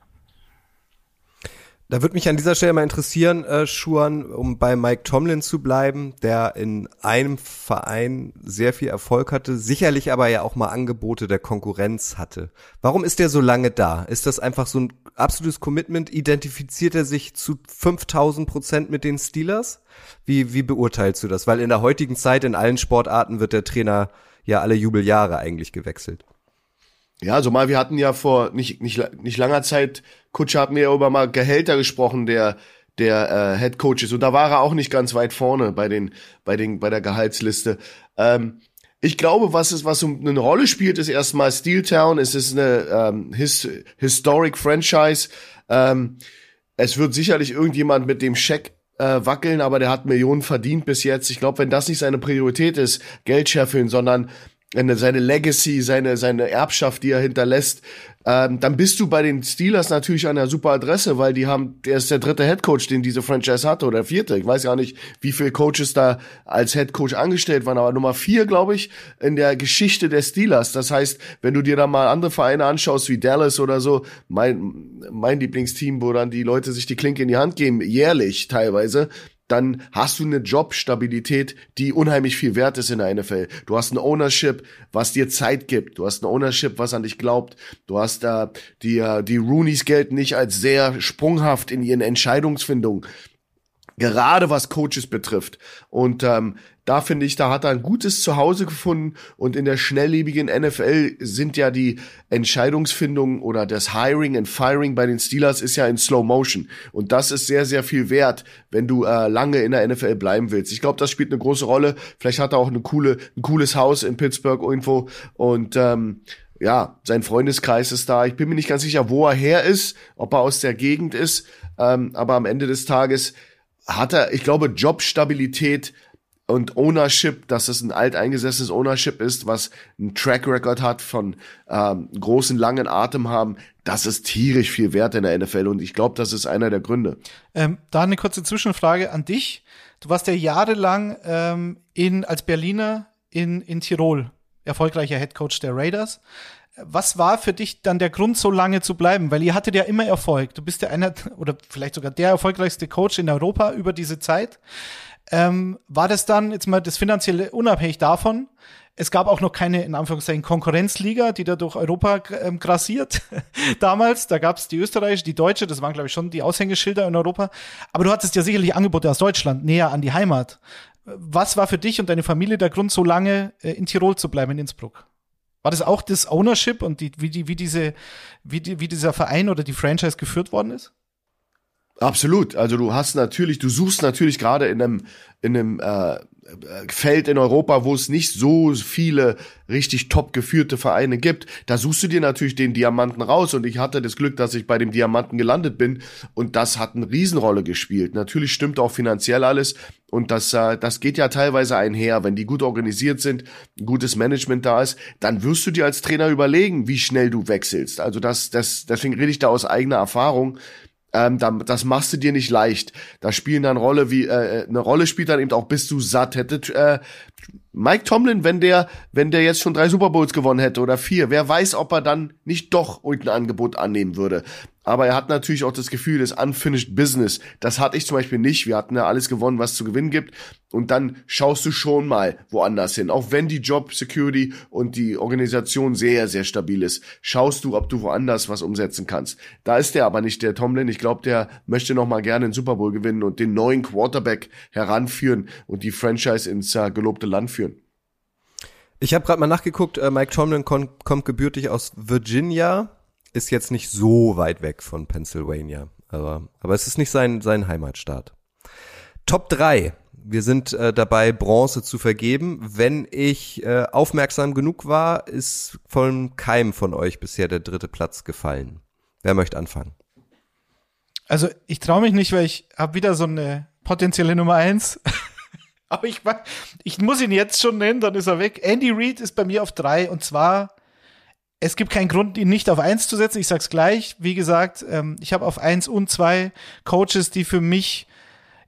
Da würde mich an dieser Stelle mal interessieren, äh, Schuan, um bei Mike Tomlin zu bleiben, der in einem Verein sehr viel Erfolg hatte, sicherlich aber ja auch mal Angebote der Konkurrenz hatte. Warum ist der so lange da? Ist das einfach so ein absolutes Commitment? Identifiziert er sich zu 5000 Prozent mit den Steelers? Wie, wie beurteilst du das? Weil in der heutigen Zeit in allen Sportarten wird der Trainer ja alle Jubeljahre eigentlich gewechselt. Ja, also mal, wir hatten ja vor nicht, nicht, nicht langer Zeit, Kutscher hat mir über mal Gehälter gesprochen, der, der äh, Head Coaches. Und da war er auch nicht ganz weit vorne bei den, bei den, bei der Gehaltsliste. Ähm, ich glaube, was es, was eine Rolle spielt, ist erstmal Steel Town. Es ist eine ähm, his, historic Franchise. Ähm, es wird sicherlich irgendjemand mit dem Scheck äh, wackeln, aber der hat Millionen verdient bis jetzt. Ich glaube, wenn das nicht seine Priorität ist, Geld scheffeln, sondern seine Legacy, seine, seine Erbschaft, die er hinterlässt, ähm, dann bist du bei den Steelers natürlich an einer super Adresse, weil die haben, der ist der dritte Headcoach, den diese Franchise hatte, oder vierte. Ich weiß gar nicht, wie viele Coaches da als Headcoach angestellt waren, aber Nummer vier, glaube ich, in der Geschichte der Steelers. Das heißt, wenn du dir da mal andere Vereine anschaust, wie Dallas oder so, mein, mein Lieblingsteam, wo dann die Leute sich die Klinke in die Hand geben, jährlich teilweise, dann hast du eine Jobstabilität, die unheimlich viel wert ist in der NFL. Du hast ein Ownership, was dir Zeit gibt. Du hast ein Ownership, was an dich glaubt. Du hast da äh, die äh, die Roonies gelten nicht als sehr sprunghaft in ihren Entscheidungsfindungen gerade was Coaches betrifft. Und ähm, da finde ich, da hat er ein gutes Zuhause gefunden und in der schnelllebigen NFL sind ja die Entscheidungsfindung oder das Hiring and Firing bei den Steelers ist ja in Slow Motion und das ist sehr, sehr viel wert, wenn du äh, lange in der NFL bleiben willst. Ich glaube, das spielt eine große Rolle. Vielleicht hat er auch eine coole, ein cooles Haus in Pittsburgh irgendwo und ähm, ja, sein Freundeskreis ist da. Ich bin mir nicht ganz sicher, wo er her ist, ob er aus der Gegend ist, ähm, aber am Ende des Tages hat er, ich glaube, Jobstabilität und Ownership, dass es ein alteingesessenes Ownership ist, was ein Track Record hat von ähm, großen, langen Atem haben, das ist tierisch viel wert in der NFL und ich glaube, das ist einer der Gründe. Ähm, da eine kurze Zwischenfrage an dich. Du warst ja jahrelang ähm, in, als Berliner in, in Tirol, erfolgreicher Headcoach der Raiders. Was war für dich dann der Grund, so lange zu bleiben? Weil ihr hattet ja immer Erfolg. Du bist ja einer oder vielleicht sogar der erfolgreichste Coach in Europa über diese Zeit. Ähm, war das dann jetzt mal das finanzielle unabhängig davon? Es gab auch noch keine, in Anführungszeichen, Konkurrenzliga, die da durch Europa ähm, grassiert. Damals, da gab es die österreichische, die deutsche, das waren, glaube ich, schon die Aushängeschilder in Europa. Aber du hattest ja sicherlich Angebote aus Deutschland, näher an die Heimat. Was war für dich und deine Familie der Grund, so lange äh, in Tirol zu bleiben, in Innsbruck? War das auch das Ownership und die, wie, die, wie, diese, wie, die, wie dieser Verein oder die Franchise geführt worden ist? Absolut. Also du hast natürlich, du suchst natürlich gerade in einem, in einem äh, Feld in Europa, wo es nicht so viele richtig top geführte Vereine gibt, da suchst du dir natürlich den Diamanten raus. Und ich hatte das Glück, dass ich bei dem Diamanten gelandet bin. Und das hat eine Riesenrolle gespielt. Natürlich stimmt auch finanziell alles. Und das, äh, das geht ja teilweise einher. Wenn die gut organisiert sind, gutes Management da ist, dann wirst du dir als Trainer überlegen, wie schnell du wechselst. Also das, das, deswegen rede ich da aus eigener Erfahrung ähm, das machst du dir nicht leicht. Da spielen dann Rolle wie äh, eine Rolle spielt dann eben auch, bist du satt. Hätte äh, Mike Tomlin, wenn der, wenn der jetzt schon drei Super Bowls gewonnen hätte oder vier, wer weiß, ob er dann nicht doch irgendein Angebot annehmen würde. Aber er hat natürlich auch das Gefühl des Unfinished Business. Das hatte ich zum Beispiel nicht. Wir hatten ja alles gewonnen, was zu gewinnen gibt. Und dann schaust du schon mal woanders hin. Auch wenn die Job Security und die Organisation sehr, sehr stabil ist, schaust du, ob du woanders was umsetzen kannst. Da ist der aber nicht der Tomlin. Ich glaube, der möchte noch mal gerne den Super Bowl gewinnen und den neuen Quarterback heranführen und die Franchise ins uh, gelobte Land führen. Ich habe gerade mal nachgeguckt, äh, Mike Tomlin kommt gebürtig aus Virginia, ist jetzt nicht so weit weg von Pennsylvania, aber, aber es ist nicht sein, sein Heimatstaat. Top 3. Wir sind äh, dabei, Bronze zu vergeben. Wenn ich äh, aufmerksam genug war, ist von keinem von euch bisher der dritte Platz gefallen. Wer möchte anfangen? Also ich traue mich nicht, weil ich habe wieder so eine potenzielle Nummer eins. Aber ich, ich muss ihn jetzt schon nennen, dann ist er weg. Andy Reid ist bei mir auf drei und zwar es gibt keinen Grund, ihn nicht auf eins zu setzen. Ich sag's gleich. Wie gesagt, ähm, ich habe auf eins und zwei Coaches, die für mich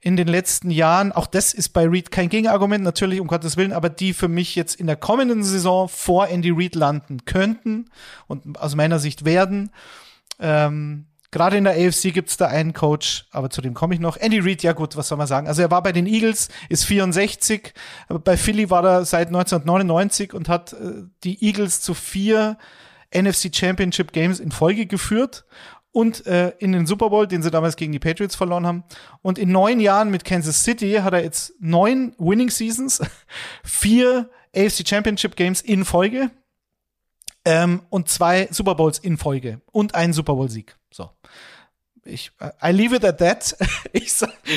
in den letzten Jahren, auch das ist bei Reed kein Gegenargument, natürlich um Gottes Willen, aber die für mich jetzt in der kommenden Saison vor Andy Reid landen könnten und aus meiner Sicht werden. Ähm, Gerade in der AFC gibt's da einen Coach, aber zu dem komme ich noch. Andy Reid, ja gut, was soll man sagen? Also er war bei den Eagles, ist 64, bei Philly war er seit 1999 und hat äh, die Eagles zu vier NFC Championship Games in Folge geführt und äh, in den Super Bowl, den sie damals gegen die Patriots verloren haben. Und in neun Jahren mit Kansas City hat er jetzt neun Winning Seasons, vier AFC Championship Games in Folge ähm, und zwei Super Bowls in Folge und einen Super Bowl Sieg. So. Ich, I leave it at that. ich,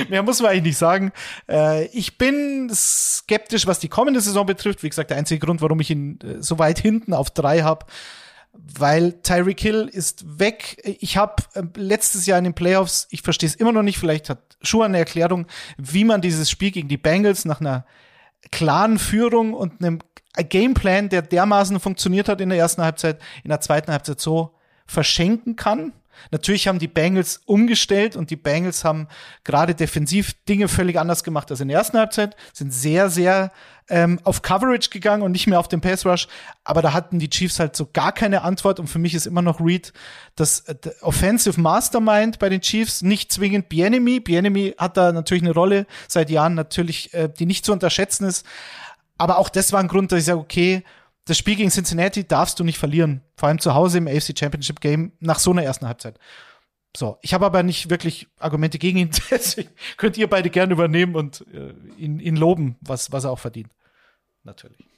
mehr muss man eigentlich nicht sagen. Äh, ich bin skeptisch, was die kommende Saison betrifft. Wie gesagt, der einzige Grund, warum ich ihn äh, so weit hinten auf drei habe. Weil Tyreek Hill ist weg. Ich habe äh, letztes Jahr in den Playoffs, ich verstehe es immer noch nicht, vielleicht hat Schuh eine Erklärung, wie man dieses Spiel gegen die Bengals nach einer klaren Führung und einem Gameplan, der dermaßen funktioniert hat in der ersten Halbzeit, in der zweiten Halbzeit so verschenken kann. Natürlich haben die Bengals umgestellt und die Bengals haben gerade defensiv Dinge völlig anders gemacht als in der ersten Halbzeit, sind sehr, sehr ähm, auf Coverage gegangen und nicht mehr auf den Pass Rush. Aber da hatten die Chiefs halt so gar keine Antwort und für mich ist immer noch Reed das äh, Offensive Mastermind bei den Chiefs, nicht zwingend Bienemy. Bienemy hat da natürlich eine Rolle seit Jahren natürlich, äh, die nicht zu unterschätzen ist. Aber auch das war ein Grund, dass ich sage, okay, das Spiel gegen Cincinnati darfst du nicht verlieren. Vor allem zu Hause im AFC Championship Game nach so einer ersten Halbzeit. So, ich habe aber nicht wirklich Argumente gegen ihn. Deswegen könnt ihr beide gerne übernehmen und äh, ihn, ihn loben, was, was er auch verdient. Natürlich.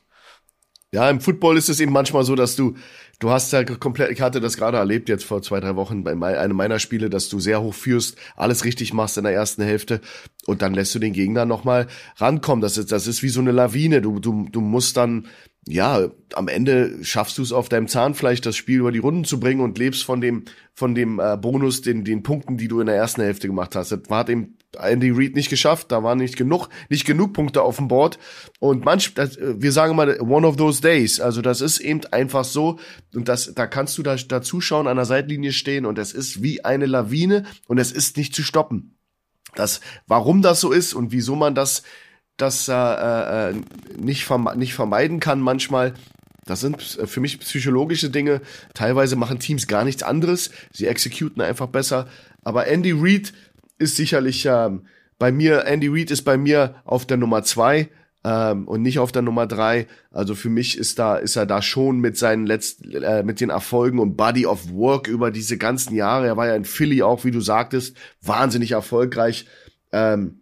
Ja, im Football ist es eben manchmal so, dass du, du hast ja komplett, ich hatte das gerade erlebt jetzt vor zwei, drei Wochen bei einem meiner Spiele, dass du sehr hoch führst, alles richtig machst in der ersten Hälfte und dann lässt du den Gegner nochmal rankommen. Das ist, das ist wie so eine Lawine. Du, du, du musst dann ja, am Ende schaffst du es auf deinem Zahnfleisch, das Spiel über die Runden zu bringen und lebst von dem, von dem äh, Bonus, den, den Punkten, die du in der ersten Hälfte gemacht hast. Das hat eben Andy Reid nicht geschafft, da waren nicht genug, nicht genug Punkte auf dem Board. Und manch, das, wir sagen mal, one of those days. Also das ist eben einfach so. Und das, da kannst du da, da zuschauen, an der Seitlinie stehen und es ist wie eine Lawine und es ist nicht zu stoppen. Das, warum das so ist und wieso man das das äh, äh, nicht, verme nicht vermeiden kann manchmal. Das sind für mich psychologische Dinge. Teilweise machen Teams gar nichts anderes. Sie exekuten einfach besser. Aber Andy Reid ist sicherlich ähm, bei mir, Andy Reid ist bei mir auf der Nummer zwei ähm, und nicht auf der Nummer drei. Also für mich ist da, ist er da schon mit seinen letzten, äh, mit den Erfolgen und Body of Work über diese ganzen Jahre. Er war ja in Philly auch, wie du sagtest, wahnsinnig erfolgreich. Ähm,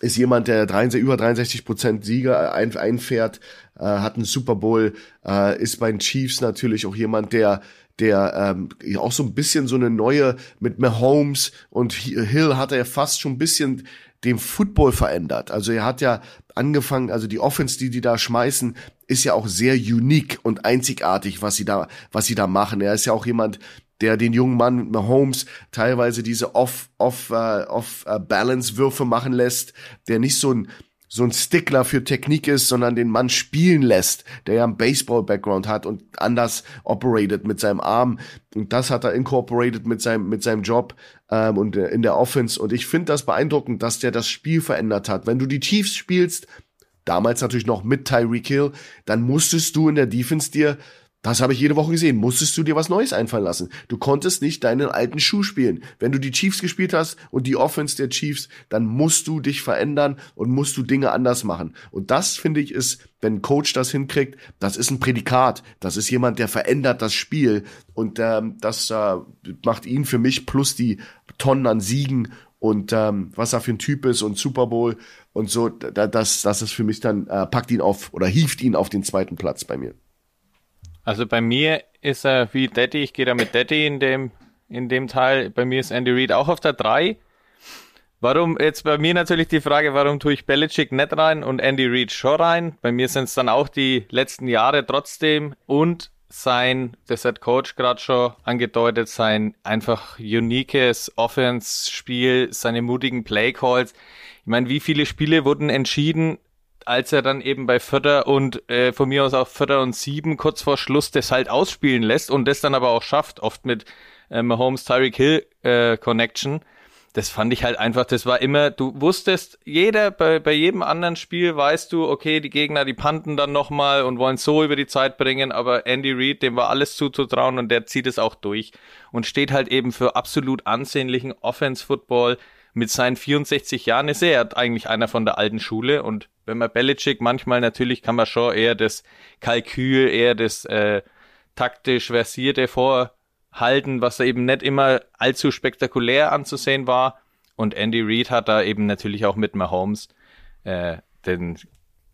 ist jemand, der 63, über 63 Prozent Sieger ein, einfährt, äh, hat einen Super Bowl, äh, ist bei den Chiefs natürlich auch jemand, der der ähm, auch so ein bisschen so eine neue mit Mahomes und Hill hat er fast schon ein bisschen dem Football verändert. Also er hat ja angefangen, also die Offense, die die da schmeißen, ist ja auch sehr unique und einzigartig, was sie da, was sie da machen. Er ist ja auch jemand, der den jungen Mann Mahomes teilweise diese off off uh, off uh, Balance Würfe machen lässt, der nicht so ein so ein Stickler für Technik ist, sondern den Mann spielen lässt, der ja einen Baseball-Background hat und anders operated mit seinem Arm. Und das hat er incorporated mit seinem, mit seinem Job ähm, und äh, in der Offense. Und ich finde das beeindruckend, dass der das Spiel verändert hat. Wenn du die Chiefs spielst, damals natürlich noch mit Tyreek Hill, dann musstest du in der Defense dir das habe ich jede Woche gesehen. Musstest du dir was Neues einfallen lassen. Du konntest nicht deinen alten Schuh spielen. Wenn du die Chiefs gespielt hast und die Offense der Chiefs, dann musst du dich verändern und musst du Dinge anders machen. Und das finde ich ist, wenn ein Coach das hinkriegt, das ist ein Prädikat. Das ist jemand, der verändert das Spiel und ähm, das äh, macht ihn für mich plus die Tonnen an Siegen und ähm, was er für ein Typ ist und Super Bowl und so. Das, das ist für mich dann äh, packt ihn auf oder hieft ihn auf den zweiten Platz bei mir. Also bei mir ist er wie Daddy, ich gehe da mit Daddy in dem, in dem Teil. Bei mir ist Andy Reid auch auf der 3. Warum, jetzt bei mir natürlich die Frage, warum tue ich Belichick nicht rein und Andy Reid schon rein? Bei mir sind es dann auch die letzten Jahre trotzdem und sein, das hat Coach gerade schon angedeutet, sein einfach uniques Offense-Spiel, seine mutigen Play-Calls. Ich meine, wie viele Spiele wurden entschieden als er dann eben bei Vierter und äh, von mir aus auch Vierter und Sieben kurz vor Schluss das halt ausspielen lässt und das dann aber auch schafft, oft mit äh, Mahomes Tyreek Hill äh, Connection. Das fand ich halt einfach, das war immer, du wusstest, jeder, bei, bei jedem anderen Spiel weißt du, okay, die Gegner, die panten dann nochmal und wollen so über die Zeit bringen, aber Andy Reid, dem war alles zuzutrauen und der zieht es auch durch und steht halt eben für absolut ansehnlichen Offense-Football mit seinen 64 Jahren ist er eigentlich einer von der alten Schule und wenn man Belichick manchmal natürlich kann man schon eher das Kalkül, eher das äh, taktisch versierte vorhalten, was eben nicht immer allzu spektakulär anzusehen war. Und Andy Reid hat da eben natürlich auch mit Mahomes äh, den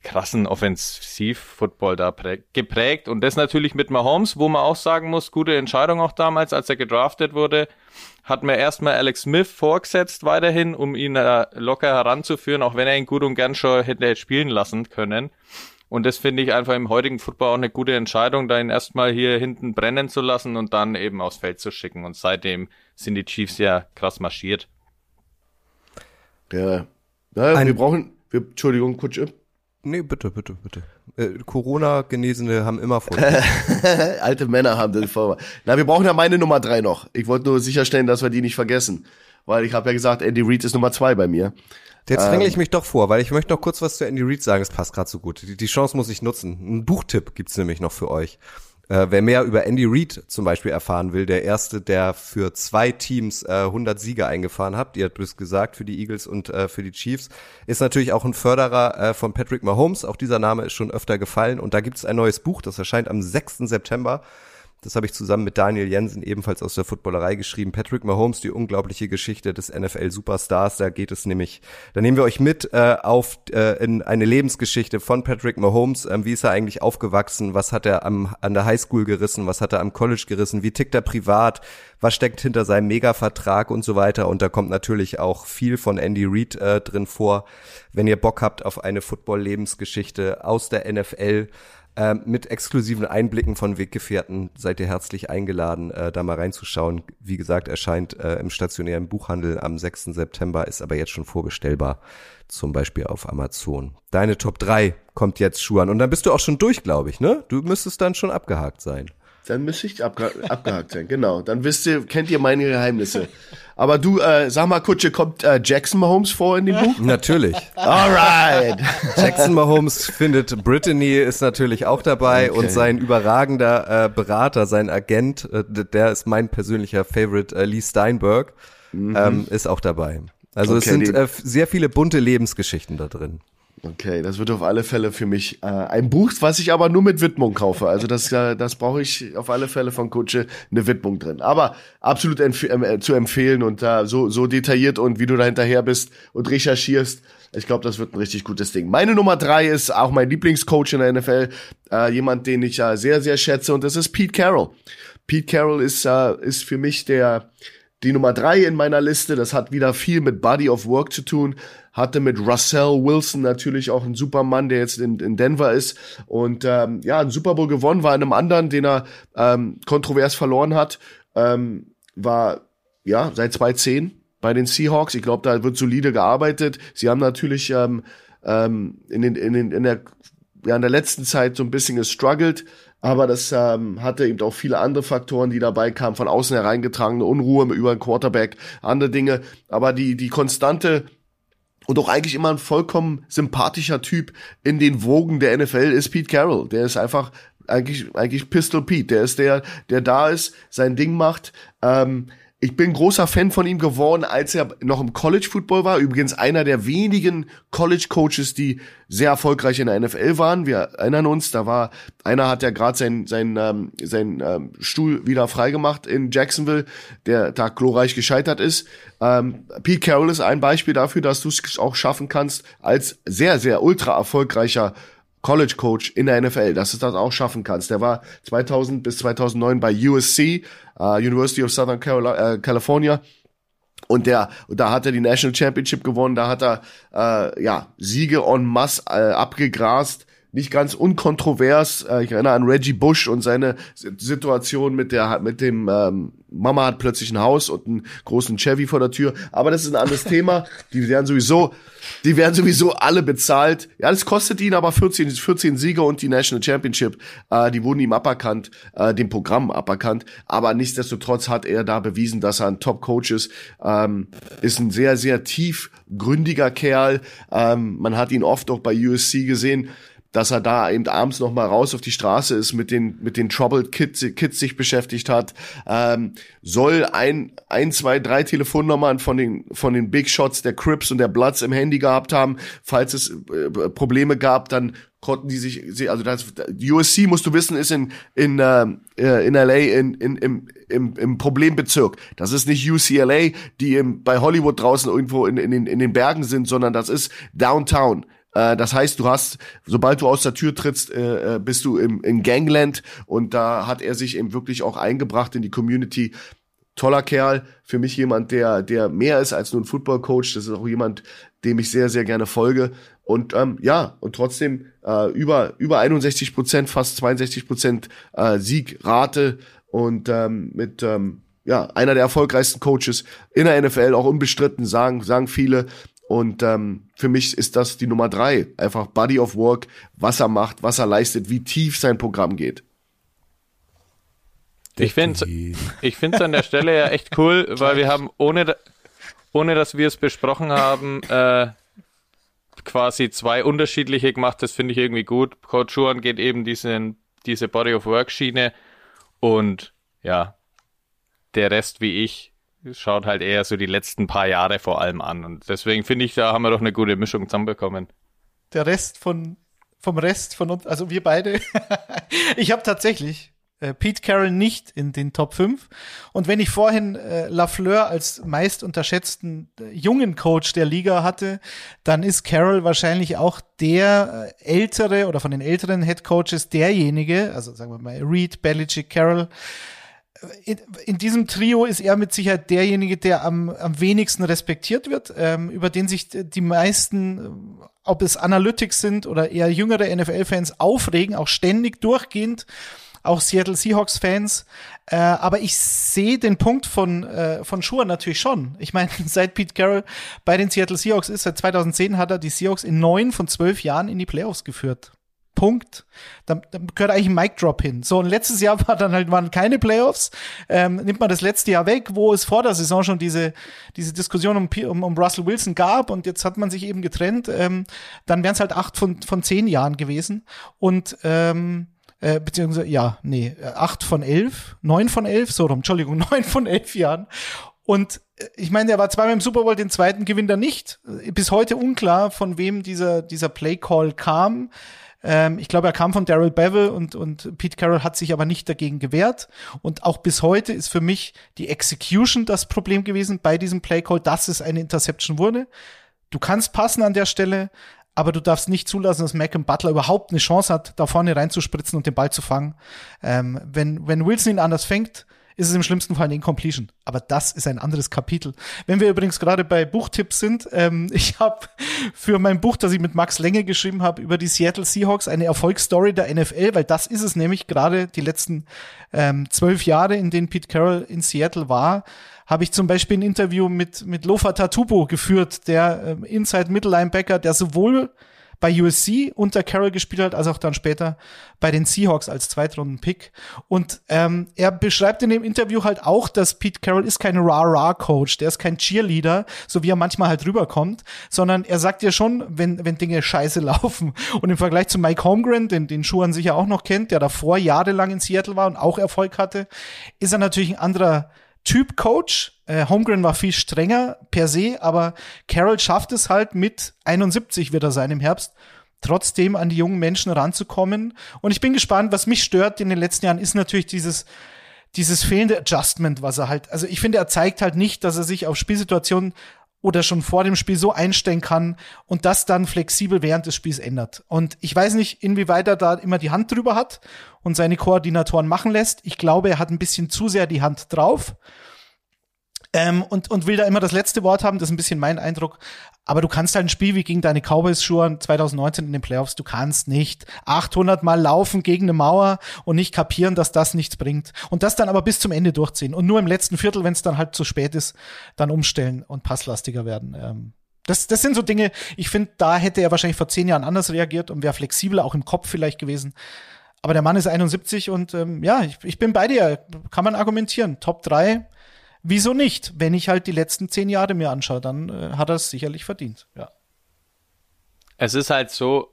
krassen Offensiv-Football da geprägt. Und das natürlich mit Mahomes, wo man auch sagen muss, gute Entscheidung auch damals, als er gedraftet wurde, hat mir erstmal Alex Smith vorgesetzt weiterhin, um ihn äh, locker heranzuführen, auch wenn er ihn gut und gern schon hätte spielen lassen können. Und das finde ich einfach im heutigen Football auch eine gute Entscheidung, da ihn erstmal hier hinten brennen zu lassen und dann eben aufs Feld zu schicken. Und seitdem sind die Chiefs ja krass marschiert. Ja. ja wir brauchen, wir, Entschuldigung, Kutsche. Nee, bitte, bitte, bitte. Äh, Corona-Genesene haben immer vor. Alte Männer haben den vor. Na, wir brauchen ja meine Nummer drei noch. Ich wollte nur sicherstellen, dass wir die nicht vergessen. Weil ich habe ja gesagt, Andy Reid ist Nummer zwei bei mir. Jetzt dränge ich mich doch vor, weil ich möchte noch kurz was zu Andy Reid sagen. Es passt gerade so gut. Die, die, Chance muss ich nutzen. Ein Buchtipp gibt's nämlich noch für euch. Äh, wer mehr über Andy Reid zum Beispiel erfahren will, der erste, der für zwei Teams äh, 100 Siege eingefahren hat, ihr habt es gesagt, für die Eagles und äh, für die Chiefs, ist natürlich auch ein Förderer äh, von Patrick Mahomes. Auch dieser Name ist schon öfter gefallen. Und da gibt's ein neues Buch, das erscheint am 6. September. Das habe ich zusammen mit Daniel Jensen ebenfalls aus der Footballerei geschrieben. Patrick Mahomes, die unglaubliche Geschichte des NFL-Superstars. Da geht es nämlich, da nehmen wir euch mit äh, auf äh, in eine Lebensgeschichte von Patrick Mahomes. Ähm, wie ist er eigentlich aufgewachsen? Was hat er am, an der Highschool gerissen? Was hat er am College gerissen? Wie tickt er privat? Was steckt hinter seinem Mega-Vertrag und so weiter? Und da kommt natürlich auch viel von Andy Reid äh, drin vor. Wenn ihr Bock habt auf eine Football-Lebensgeschichte aus der NFL, ähm, mit exklusiven Einblicken von Weggefährten seid ihr herzlich eingeladen, äh, da mal reinzuschauen. Wie gesagt, erscheint äh, im stationären Buchhandel am 6. September, ist aber jetzt schon vorbestellbar, zum Beispiel auf Amazon. Deine Top 3 kommt jetzt, Schuan. Und dann bist du auch schon durch, glaube ich, ne? Du müsstest dann schon abgehakt sein. Dann müsste ich abge abgehakt sein, genau. Dann wisst ihr, kennt ihr meine Geheimnisse. Aber du, äh, sag mal, Kutsche, kommt äh, Jackson Mahomes vor in dem Buch? Natürlich. Alright. Jackson Mahomes findet Brittany ist natürlich auch dabei okay. und sein überragender äh, Berater, sein Agent, äh, der ist mein persönlicher Favorite, äh, Lee Steinberg, mhm. ähm, ist auch dabei. Also okay, es sind äh, sehr viele bunte Lebensgeschichten da drin. Okay, das wird auf alle Fälle für mich äh, ein Buch, was ich aber nur mit Widmung kaufe. Also das, äh, das brauche ich auf alle Fälle von Kutsche eine Widmung drin. Aber absolut empf äh, zu empfehlen und äh, so, so detailliert und wie du da hinterher bist und recherchierst. Ich glaube, das wird ein richtig gutes Ding. Meine Nummer drei ist auch mein Lieblingscoach in der NFL, äh, jemand, den ich äh, sehr, sehr schätze und das ist Pete Carroll. Pete Carroll ist, äh, ist für mich der die Nummer drei in meiner Liste. Das hat wieder viel mit Body of Work zu tun hatte mit Russell Wilson natürlich auch einen Supermann, der jetzt in, in Denver ist und ähm, ja, einen Super Bowl gewonnen, war in einem anderen, den er ähm, kontrovers verloren hat, ähm, war ja seit 2010 bei den Seahawks. Ich glaube, da wird solide gearbeitet. Sie haben natürlich ähm, ähm, in, den, in, den, in der ja, in der letzten Zeit so ein bisschen gestruggelt, aber das ähm, hatte eben auch viele andere Faktoren, die dabei kamen, von außen hereingetragene Unruhe über den Quarterback, andere Dinge. Aber die, die konstante und auch eigentlich immer ein vollkommen sympathischer Typ in den Wogen der NFL ist Pete Carroll. Der ist einfach eigentlich, eigentlich Pistol Pete. Der ist der, der da ist, sein Ding macht. Ähm, ich bin großer Fan von ihm geworden, als er noch im College Football war. Übrigens einer der wenigen College Coaches, die sehr erfolgreich in der NFL waren. Wir erinnern uns, da war einer hat ja gerade sein sein ähm, sein ähm, Stuhl wieder freigemacht in Jacksonville, der da glorreich gescheitert ist. Ähm, Pete Carroll ist ein Beispiel dafür, dass du es auch schaffen kannst, als sehr sehr ultra erfolgreicher College Coach in der NFL, dass du das auch schaffen kannst. Der war 2000 bis 2009 bei USC, uh, University of Southern Carolina, äh, California. Und der, da hat er die National Championship gewonnen, da hat er äh, ja Siege en masse äh, abgegrast nicht ganz unkontrovers. Äh, ich erinnere an Reggie Bush und seine Situation mit der mit dem ähm, Mama hat plötzlich ein Haus und einen großen Chevy vor der Tür. Aber das ist ein anderes Thema. Die werden sowieso, die werden sowieso alle bezahlt. Ja, das kostet ihn aber 14, 14 Sieger und die National Championship. Äh, die wurden ihm aberkannt, äh, dem Programm aberkannt. Aber nichtsdestotrotz hat er da bewiesen, dass er ein Top-Coach ist. Ähm, ist ein sehr, sehr tiefgründiger Kerl. Ähm, man hat ihn oft auch bei USC gesehen dass er da eben abends noch mal raus auf die Straße ist, mit den mit den Troubled Kids, Kids sich beschäftigt hat, ähm, soll ein ein zwei drei Telefonnummern von den von den Big Shots der Crips und der Bloods im Handy gehabt haben, falls es äh, Probleme gab, dann konnten die sich also das USC musst du wissen ist in in äh, äh in LA in, in im, im im Problembezirk. Das ist nicht UCLA die im, bei Hollywood draußen irgendwo in, in den in den Bergen sind sondern das ist Downtown äh, das heißt, du hast, sobald du aus der Tür trittst, äh, äh, bist du im, in Gangland und da hat er sich eben wirklich auch eingebracht in die Community. Toller Kerl, für mich jemand, der, der mehr ist als nur ein Football-Coach. Das ist auch jemand, dem ich sehr, sehr gerne folge. Und ähm, ja, und trotzdem äh, über, über 61 Prozent, fast 62 Prozent äh, Siegrate und ähm, mit ähm, ja, einer der erfolgreichsten Coaches in der NFL, auch unbestritten, sagen, sagen viele. Und ähm, für mich ist das die Nummer drei. Einfach Body of Work, was er macht, was er leistet, wie tief sein Programm geht. Ich finde ich find's an der Stelle ja echt cool, weil wir haben, ohne, ohne dass wir es besprochen haben, äh, quasi zwei unterschiedliche gemacht. Das finde ich irgendwie gut. Coach Schuhan geht eben diesen, diese Body of Work Schiene und ja, der Rest wie ich schaut halt eher so die letzten paar Jahre vor allem an. Und deswegen finde ich, da haben wir doch eine gute Mischung zusammenbekommen. Der Rest von, vom Rest von uns, also wir beide. ich habe tatsächlich äh, Pete Carroll nicht in den Top 5. Und wenn ich vorhin äh, Lafleur als meist unterschätzten äh, jungen Coach der Liga hatte, dann ist Carroll wahrscheinlich auch der äh, ältere oder von den älteren Head Coaches derjenige, also sagen wir mal Reed, Belichick, Carroll, in, in, diesem Trio ist er mit Sicherheit derjenige, der am, am wenigsten respektiert wird, ähm, über den sich die meisten, ob es Analytics sind oder eher jüngere NFL-Fans, aufregen, auch ständig durchgehend auch Seattle Seahawks-Fans. Äh, aber ich sehe den Punkt von, äh, von Schuhe natürlich schon. Ich meine, seit Pete Carroll bei den Seattle Seahawks ist, seit 2010 hat er die Seahawks in neun von zwölf Jahren in die Playoffs geführt. Punkt. Da, da gehört eigentlich ein Mic Drop hin. So, und letztes Jahr war dann halt, waren keine Playoffs. Ähm, nimmt man das letzte Jahr weg, wo es vor der Saison schon diese, diese Diskussion um, um, um Russell Wilson gab und jetzt hat man sich eben getrennt, ähm, dann wären es halt acht von, von zehn Jahren gewesen. Und ähm, äh, beziehungsweise, ja, nee, äh, acht von elf, neun von elf, so rum, Entschuldigung, neun von elf Jahren. Und äh, ich meine, er war zweimal im Super Bowl, den zweiten gewinnt er nicht. Äh, bis heute unklar, von wem dieser, dieser Play Call kam. Ähm, ich glaube, er kam von Daryl Bevel und, und Pete Carroll hat sich aber nicht dagegen gewehrt. Und auch bis heute ist für mich die Execution das Problem gewesen bei diesem Play Call, dass es eine Interception wurde. Du kannst passen an der Stelle, aber du darfst nicht zulassen, dass Malcolm Butler überhaupt eine Chance hat, da vorne reinzuspritzen und den Ball zu fangen. Ähm, wenn, wenn Wilson ihn anders fängt, ist es im schlimmsten Fall eine Incompletion. Aber das ist ein anderes Kapitel. Wenn wir übrigens gerade bei Buchtipps sind, ähm, ich habe für mein Buch, das ich mit Max Länge geschrieben habe, über die Seattle Seahawks eine Erfolgsstory der NFL, weil das ist es nämlich gerade die letzten ähm, zwölf Jahre, in denen Pete Carroll in Seattle war, habe ich zum Beispiel ein Interview mit, mit Lofa Tatubo geführt, der ähm, Inside Middle Linebacker, der sowohl bei USC unter Carroll gespielt hat, als auch dann später bei den Seahawks als Zweitrunden-Pick. Und ähm, er beschreibt in dem Interview halt auch, dass Pete Carroll ist kein Rah-Rah-Coach, der ist kein Cheerleader, so wie er manchmal halt rüberkommt, sondern er sagt ja schon, wenn, wenn Dinge scheiße laufen. Und im Vergleich zu Mike Holmgren, den, den Schuhan sicher auch noch kennt, der davor jahrelang in Seattle war und auch Erfolg hatte, ist er natürlich ein anderer Typ Coach. Äh, Holmgren war viel strenger per se, aber Carroll schafft es halt mit 71 wird er sein im Herbst, trotzdem an die jungen Menschen ranzukommen. Und ich bin gespannt, was mich stört in den letzten Jahren, ist natürlich dieses, dieses fehlende Adjustment, was er halt, also ich finde, er zeigt halt nicht, dass er sich auf Spielsituationen oder schon vor dem Spiel so einstellen kann und das dann flexibel während des Spiels ändert. Und ich weiß nicht, inwieweit er da immer die Hand drüber hat und seine Koordinatoren machen lässt. Ich glaube, er hat ein bisschen zu sehr die Hand drauf. Ähm, und, und will da immer das letzte Wort haben, das ist ein bisschen mein Eindruck. Aber du kannst halt ein Spiel wie gegen deine Cowboys Schuhe 2019 in den Playoffs, du kannst nicht 800 Mal laufen gegen eine Mauer und nicht kapieren, dass das nichts bringt. Und das dann aber bis zum Ende durchziehen. Und nur im letzten Viertel, wenn es dann halt zu spät ist, dann umstellen und passlastiger werden. Ähm, das, das sind so Dinge, ich finde, da hätte er wahrscheinlich vor zehn Jahren anders reagiert und wäre flexibler, auch im Kopf vielleicht gewesen. Aber der Mann ist 71 und ähm, ja, ich, ich bin bei dir. Kann man argumentieren. Top 3 Wieso nicht? Wenn ich halt die letzten zehn Jahre mir anschaue, dann äh, hat er es sicherlich verdient. Ja. Es ist halt so,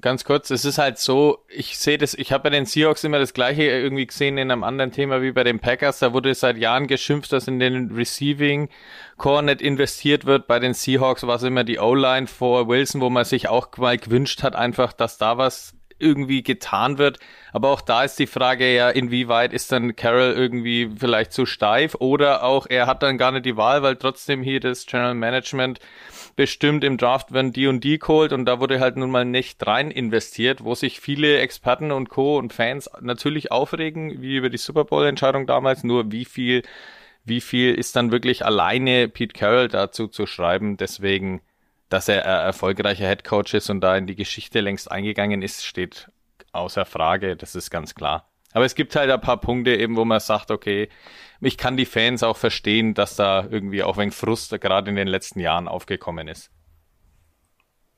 ganz kurz, es ist halt so, ich sehe das, ich habe bei den Seahawks immer das gleiche irgendwie gesehen in einem anderen Thema wie bei den Packers. Da wurde seit Jahren geschimpft, dass in den Receiving Core nicht investiert wird. Bei den Seahawks war es immer die O-Line vor Wilson, wo man sich auch mal gewünscht hat, einfach, dass da was irgendwie getan wird. Aber auch da ist die Frage ja, inwieweit ist dann Carroll irgendwie vielleicht zu steif oder auch er hat dann gar nicht die Wahl, weil trotzdem hier das General Management bestimmt im Draft werden die und die geholt und da wurde halt nun mal nicht rein investiert, wo sich viele Experten und Co. und Fans natürlich aufregen, wie über die Super Bowl Entscheidung damals, nur wie viel, wie viel ist dann wirklich alleine Pete Carroll dazu zu schreiben, deswegen dass er ein erfolgreicher Head Coach ist und da in die Geschichte längst eingegangen ist, steht außer Frage. Das ist ganz klar. Aber es gibt halt ein paar Punkte eben, wo man sagt, okay, ich kann die Fans auch verstehen, dass da irgendwie auch ein Frust gerade in den letzten Jahren aufgekommen ist.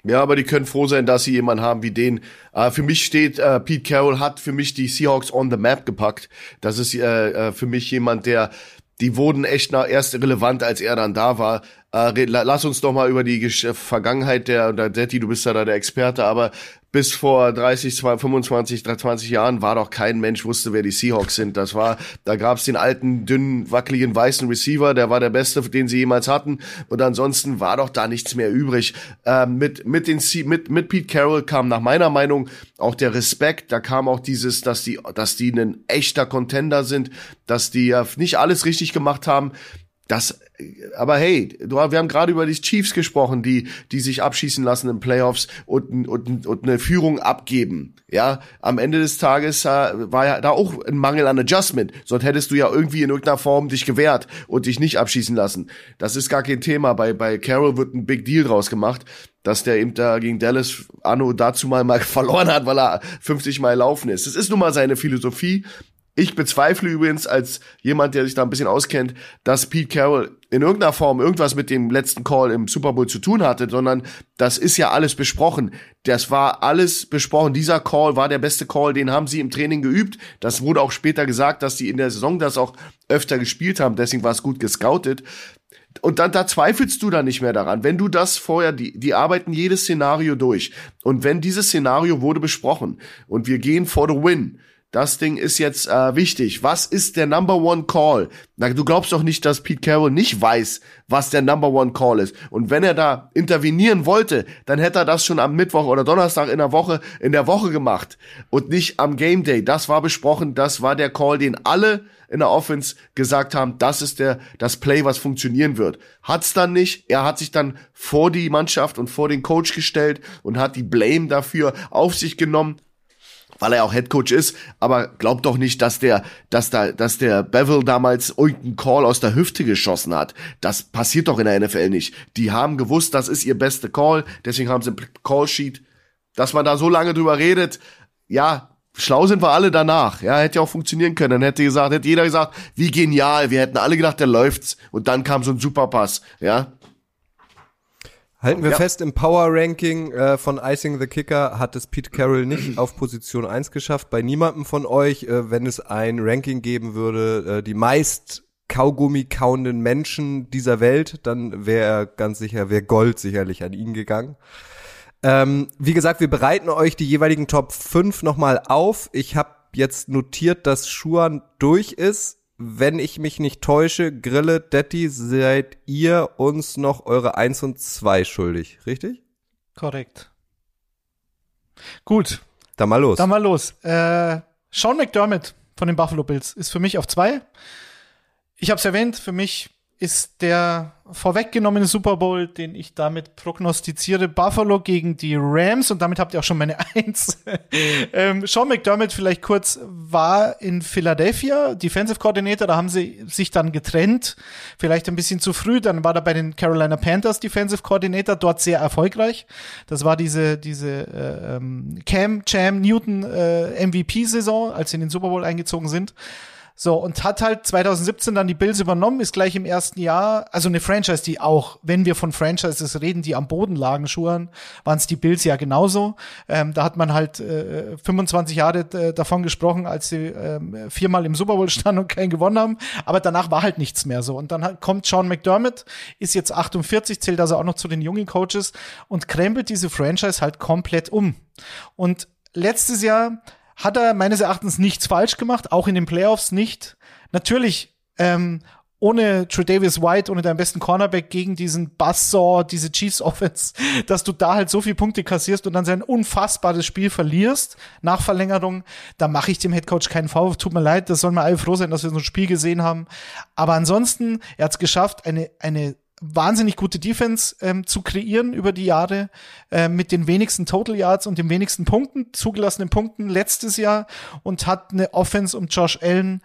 Ja, aber die können froh sein, dass sie jemanden haben wie den. Äh, für mich steht, äh, Pete Carroll hat für mich die Seahawks on the map gepackt. Das ist äh, äh für mich jemand, der, die wurden echt nach erst relevant, als er dann da war. Äh, lass uns doch mal über die Vergangenheit der, der Detti, du bist ja da der Experte, aber bis vor 30, 25, 20 Jahren war doch kein Mensch wusste, wer die Seahawks sind. Das war, da gab's den alten, dünnen, wackeligen, weißen Receiver, der war der beste, den sie jemals hatten. Und ansonsten war doch da nichts mehr übrig. Ähm, mit, mit, den, mit, mit Pete Carroll kam nach meiner Meinung auch der Respekt. Da kam auch dieses, dass die, dass die ein echter Contender sind, dass die nicht alles richtig gemacht haben. Das, aber hey, du, wir haben gerade über die Chiefs gesprochen, die, die sich abschießen lassen in Playoffs und, und, und eine Führung abgeben. Ja, am Ende des Tages äh, war ja da auch ein Mangel an Adjustment. Sonst hättest du ja irgendwie in irgendeiner Form dich gewehrt und dich nicht abschießen lassen. Das ist gar kein Thema. Bei, bei Carroll wird ein Big Deal draus gemacht, dass der eben da gegen Dallas Anno dazu mal mal verloren hat, weil er 50 Mal laufen ist. Das ist nun mal seine Philosophie. Ich bezweifle übrigens als jemand, der sich da ein bisschen auskennt, dass Pete Carroll in irgendeiner Form irgendwas mit dem letzten Call im Super Bowl zu tun hatte, sondern das ist ja alles besprochen. Das war alles besprochen. Dieser Call war der beste Call, den haben sie im Training geübt. Das wurde auch später gesagt, dass sie in der Saison das auch öfter gespielt haben. Deswegen war es gut gescoutet. Und dann, da zweifelst du dann nicht mehr daran. Wenn du das vorher, die, die arbeiten jedes Szenario durch. Und wenn dieses Szenario wurde besprochen und wir gehen for the win, das Ding ist jetzt äh, wichtig. Was ist der Number One Call? Na, du glaubst doch nicht, dass Pete Carroll nicht weiß, was der Number One Call ist. Und wenn er da intervenieren wollte, dann hätte er das schon am Mittwoch oder Donnerstag in der Woche in der Woche gemacht und nicht am Game Day. Das war besprochen. Das war der Call, den alle in der Offense gesagt haben, das ist der das Play, was funktionieren wird. Hat's dann nicht. Er hat sich dann vor die Mannschaft und vor den Coach gestellt und hat die Blame dafür auf sich genommen weil er auch Headcoach ist, aber glaubt doch nicht, dass der, dass da, dass der Bevel damals irgendeinen Call aus der Hüfte geschossen hat. Das passiert doch in der NFL nicht. Die haben gewusst, das ist ihr bester Call, deswegen haben sie ein Call Sheet. Dass man da so lange drüber redet, ja, schlau sind wir alle danach. Ja, hätte ja auch funktionieren können. Dann hätte gesagt, hätte jeder gesagt, wie genial. Wir hätten alle gedacht, der läuft's. Und dann kam so ein Superpass. Ja, Halten wir ja. fest, im Power Ranking äh, von Icing the Kicker hat es Pete Carroll nicht auf Position 1 geschafft. Bei niemandem von euch, äh, wenn es ein Ranking geben würde, äh, die meist Kaugummi kauenden Menschen dieser Welt, dann wäre ganz sicher, wäre Gold sicherlich an ihn gegangen. Ähm, wie gesagt, wir bereiten euch die jeweiligen Top 5 nochmal auf. Ich habe jetzt notiert, dass Schuan durch ist wenn ich mich nicht täusche, Grille, Detti, seid ihr uns noch eure 1 und 2 schuldig, richtig? Korrekt. Gut. Dann mal los. Dann mal los. Äh, Sean McDermott von den Buffalo Bills ist für mich auf 2. Ich habe es erwähnt, für mich ist der vorweggenommene Super Bowl, den ich damit prognostiziere, Buffalo gegen die Rams und damit habt ihr auch schon meine Eins. ähm, Sean McDermott vielleicht kurz war in Philadelphia Defensive Coordinator, da haben sie sich dann getrennt, vielleicht ein bisschen zu früh, dann war er bei den Carolina Panthers Defensive Coordinator, dort sehr erfolgreich. Das war diese diese äh, ähm, Cam Cham Newton äh, MVP Saison, als sie in den Super Bowl eingezogen sind. So, und hat halt 2017 dann die Bills übernommen, ist gleich im ersten Jahr, also eine Franchise, die auch, wenn wir von Franchises reden, die am Boden lagen, Schuhen, waren es die Bills ja genauso. Ähm, da hat man halt äh, 25 Jahre äh, davon gesprochen, als sie äh, viermal im Super Bowl standen und keinen gewonnen haben. Aber danach war halt nichts mehr so. Und dann halt kommt Sean McDermott, ist jetzt 48, zählt also auch noch zu den jungen Coaches und krempelt diese Franchise halt komplett um. Und letztes Jahr hat er meines Erachtens nichts falsch gemacht, auch in den Playoffs nicht. Natürlich, ähm, ohne Tredavious White, ohne deinen besten Cornerback gegen diesen Buzzsaw, diese Chiefs Offense, dass du da halt so viele Punkte kassierst und dann sein unfassbares Spiel verlierst nach Verlängerung, da mache ich dem Headcoach keinen Vorwurf. Tut mir leid, das sollen wir alle froh sein, dass wir so ein Spiel gesehen haben. Aber ansonsten, er hat es geschafft, eine, eine wahnsinnig gute Defense ähm, zu kreieren über die Jahre äh, mit den wenigsten Total Yards und den wenigsten Punkten, zugelassenen Punkten letztes Jahr und hat eine Offense um Josh Allen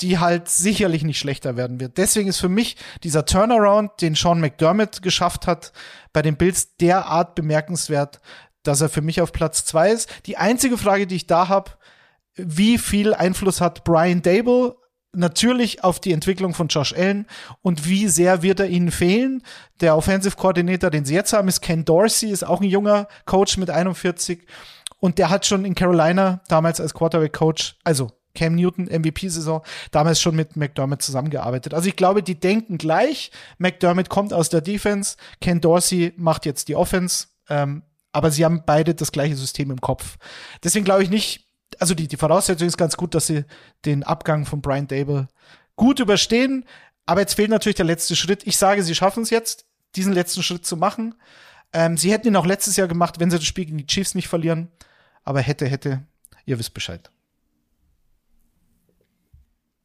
die halt sicherlich nicht schlechter werden wird. Deswegen ist für mich dieser Turnaround, den Sean McDermott geschafft hat, bei den Bills derart bemerkenswert, dass er für mich auf Platz zwei ist. Die einzige Frage, die ich da habe, wie viel Einfluss hat Brian Dable natürlich auf die Entwicklung von Josh Allen und wie sehr wird er ihnen fehlen. Der Offensive Coordinator, den sie jetzt haben, ist Ken Dorsey, ist auch ein junger Coach mit 41 und der hat schon in Carolina damals als Quarterback Coach, also Cam Newton MVP-Saison, damals schon mit McDermott zusammengearbeitet. Also ich glaube, die denken gleich. McDermott kommt aus der Defense, Ken Dorsey macht jetzt die Offense, ähm, aber sie haben beide das gleiche System im Kopf. Deswegen glaube ich nicht, also die, die Voraussetzung ist ganz gut, dass sie den Abgang von Brian Dable gut überstehen. Aber jetzt fehlt natürlich der letzte Schritt. Ich sage, sie schaffen es jetzt, diesen letzten Schritt zu machen. Ähm, sie hätten ihn auch letztes Jahr gemacht, wenn sie das Spiel gegen die Chiefs nicht verlieren. Aber hätte, hätte, ihr wisst Bescheid.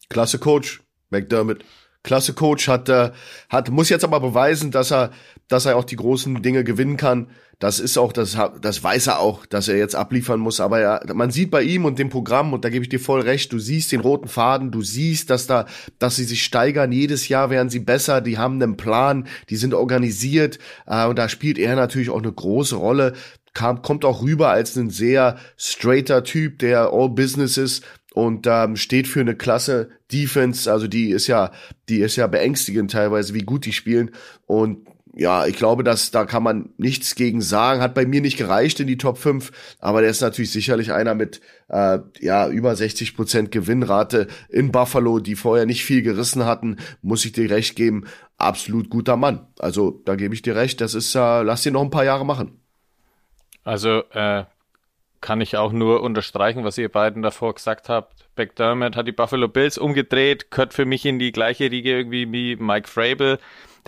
Klasse Coach, McDermott. Klasse Coach hat, äh, hat, muss jetzt aber beweisen, dass er, dass er auch die großen Dinge gewinnen kann. Das ist auch, das, das weiß er auch, dass er jetzt abliefern muss. Aber ja, man sieht bei ihm und dem Programm, und da gebe ich dir voll recht, du siehst den roten Faden, du siehst, dass da, dass sie sich steigern. Jedes Jahr werden sie besser, die haben einen Plan, die sind organisiert, äh, und da spielt er natürlich auch eine große Rolle. Kam, kommt auch rüber als ein sehr straighter Typ, der all business ist und ähm, steht für eine klasse Defense. Also die ist ja, die ist ja beängstigend teilweise, wie gut die spielen. Und ja, ich glaube, dass da kann man nichts gegen sagen. Hat bei mir nicht gereicht in die Top 5, aber der ist natürlich sicherlich einer mit äh, ja über 60 Prozent Gewinnrate in Buffalo, die vorher nicht viel gerissen hatten. Muss ich dir recht geben, absolut guter Mann. Also da gebe ich dir recht. Das ist, äh, lass dir noch ein paar Jahre machen. Also äh, kann ich auch nur unterstreichen, was ihr beiden davor gesagt habt. McDermott hat die Buffalo Bills umgedreht, gehört für mich in die gleiche Riege irgendwie wie Mike Frabel,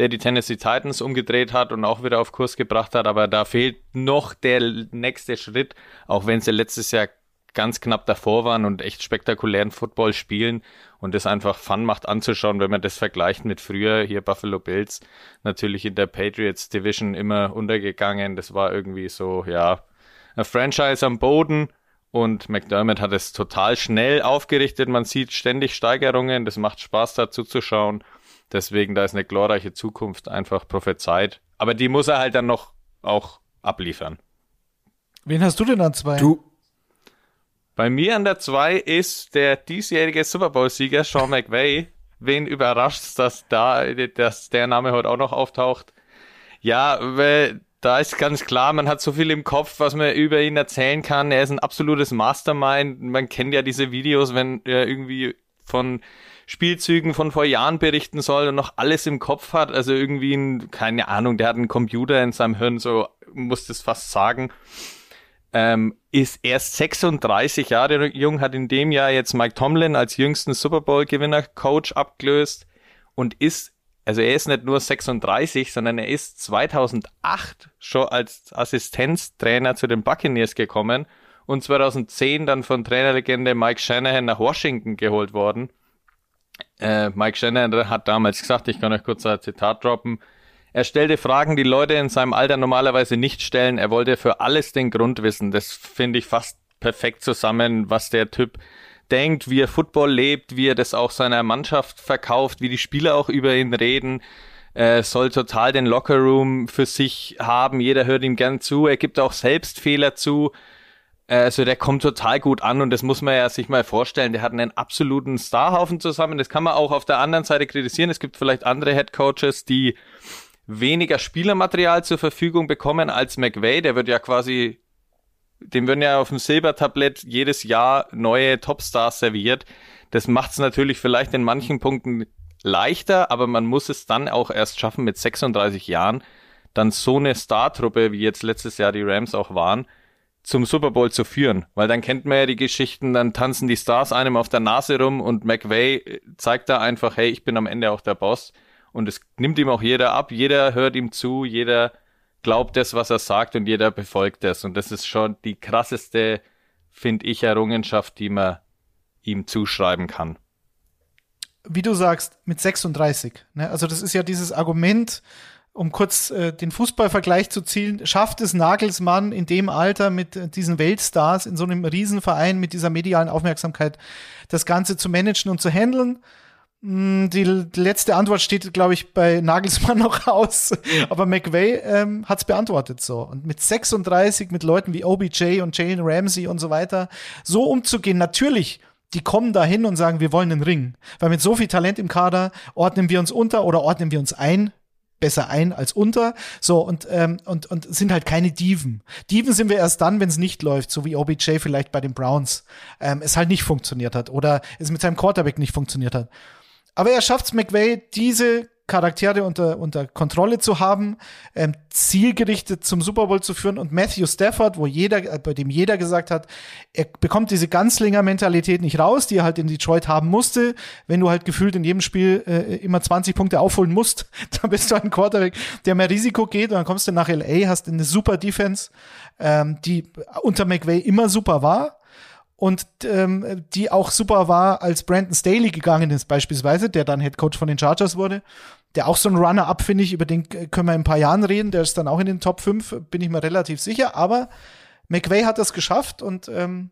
der die Tennessee Titans umgedreht hat und auch wieder auf Kurs gebracht hat, aber da fehlt noch der nächste Schritt, auch wenn sie letztes Jahr ganz knapp davor waren und echt spektakulären Football spielen und es einfach Fun macht anzuschauen, wenn man das vergleicht mit früher hier Buffalo Bills natürlich in der Patriots Division immer untergegangen. Das war irgendwie so, ja, ein Franchise am Boden und McDermott hat es total schnell aufgerichtet. Man sieht ständig Steigerungen. Das macht Spaß dazu zu schauen. Deswegen, da ist eine glorreiche Zukunft einfach prophezeit. Aber die muss er halt dann noch auch abliefern. Wen hast du denn an zwei? Du. Bei mir an der zwei ist der diesjährige Super Bowl-Sieger Sean McVay. Wen überrascht dass da, dass der Name heute auch noch auftaucht? Ja, weil da ist ganz klar, man hat so viel im Kopf, was man über ihn erzählen kann. Er ist ein absolutes Mastermind. Man kennt ja diese Videos, wenn er irgendwie von Spielzügen von vor Jahren berichten soll und noch alles im Kopf hat. Also irgendwie ein, keine Ahnung, der hat einen Computer in seinem Hirn, so muss das fast sagen. Ähm, ist erst 36 Jahre jung, hat in dem Jahr jetzt Mike Tomlin als jüngsten Super Bowl Gewinner Coach abgelöst und ist also er ist nicht nur 36, sondern er ist 2008 schon als Assistenztrainer zu den Buccaneers gekommen und 2010 dann von Trainerlegende Mike Shanahan nach Washington geholt worden. Äh, Mike Shanahan hat damals gesagt, ich kann euch kurz ein Zitat droppen, er stellte Fragen, die Leute in seinem Alter normalerweise nicht stellen. Er wollte für alles den Grund wissen. Das finde ich fast perfekt zusammen, was der Typ denkt, wie er Football lebt, wie er das auch seiner Mannschaft verkauft, wie die Spieler auch über ihn reden. Er soll total den Lockerroom für sich haben. Jeder hört ihm gern zu. Er gibt auch selbst Fehler zu. Also der kommt total gut an und das muss man ja sich mal vorstellen. Der hat einen absoluten Starhaufen zusammen. Das kann man auch auf der anderen Seite kritisieren. Es gibt vielleicht andere Head Coaches, die weniger Spielermaterial zur Verfügung bekommen als McVay. Der wird ja quasi dem werden ja auf dem Silbertablett jedes Jahr neue Topstars serviert. Das macht es natürlich vielleicht in manchen Punkten leichter, aber man muss es dann auch erst schaffen, mit 36 Jahren dann so eine Startruppe, wie jetzt letztes Jahr die Rams auch waren, zum Super Bowl zu führen. Weil dann kennt man ja die Geschichten, dann tanzen die Stars einem auf der Nase rum und McVay zeigt da einfach, hey, ich bin am Ende auch der Boss. Und es nimmt ihm auch jeder ab, jeder hört ihm zu, jeder glaubt das, was er sagt und jeder befolgt es. Und das ist schon die krasseste, finde ich, Errungenschaft, die man ihm zuschreiben kann. Wie du sagst, mit 36. Ne? Also das ist ja dieses Argument, um kurz äh, den Fußballvergleich zu zielen, schafft es Nagelsmann in dem Alter mit äh, diesen Weltstars in so einem Riesenverein mit dieser medialen Aufmerksamkeit das Ganze zu managen und zu handeln? Hm, die, die letzte Antwort steht, glaube ich, bei Nagelsmann noch aus. Aber McVay ähm, hat es beantwortet so. Und mit 36, mit Leuten wie OBJ und Jalen Ramsey und so weiter, so umzugehen, natürlich die kommen da hin und sagen, wir wollen einen Ring. Weil mit so viel Talent im Kader ordnen wir uns unter oder ordnen wir uns ein, besser ein als unter. So, und, ähm, und, und sind halt keine Diven. Diven sind wir erst dann, wenn es nicht läuft, so wie OBJ vielleicht bei den Browns ähm, es halt nicht funktioniert hat oder es mit seinem Quarterback nicht funktioniert hat. Aber er schafft es McVay, diese Charaktere unter, unter Kontrolle zu haben, ähm, zielgerichtet zum Super Bowl zu führen. Und Matthew Stafford, wo jeder, äh, bei dem jeder gesagt hat, er bekommt diese Ganzlinger-Mentalität nicht raus, die er halt in Detroit haben musste. Wenn du halt gefühlt in jedem Spiel äh, immer 20 Punkte aufholen musst, dann bist du ein Quarterback, der mehr Risiko geht. Und dann kommst du nach LA, hast eine super Defense, ähm, die unter McVay immer super war und ähm, die auch super war, als Brandon Staley gegangen ist, beispielsweise, der dann Head Coach von den Chargers wurde der auch so ein Runner-up, finde ich, über den können wir in ein paar Jahren reden. Der ist dann auch in den Top 5, bin ich mir relativ sicher. Aber McVay hat das geschafft und ähm,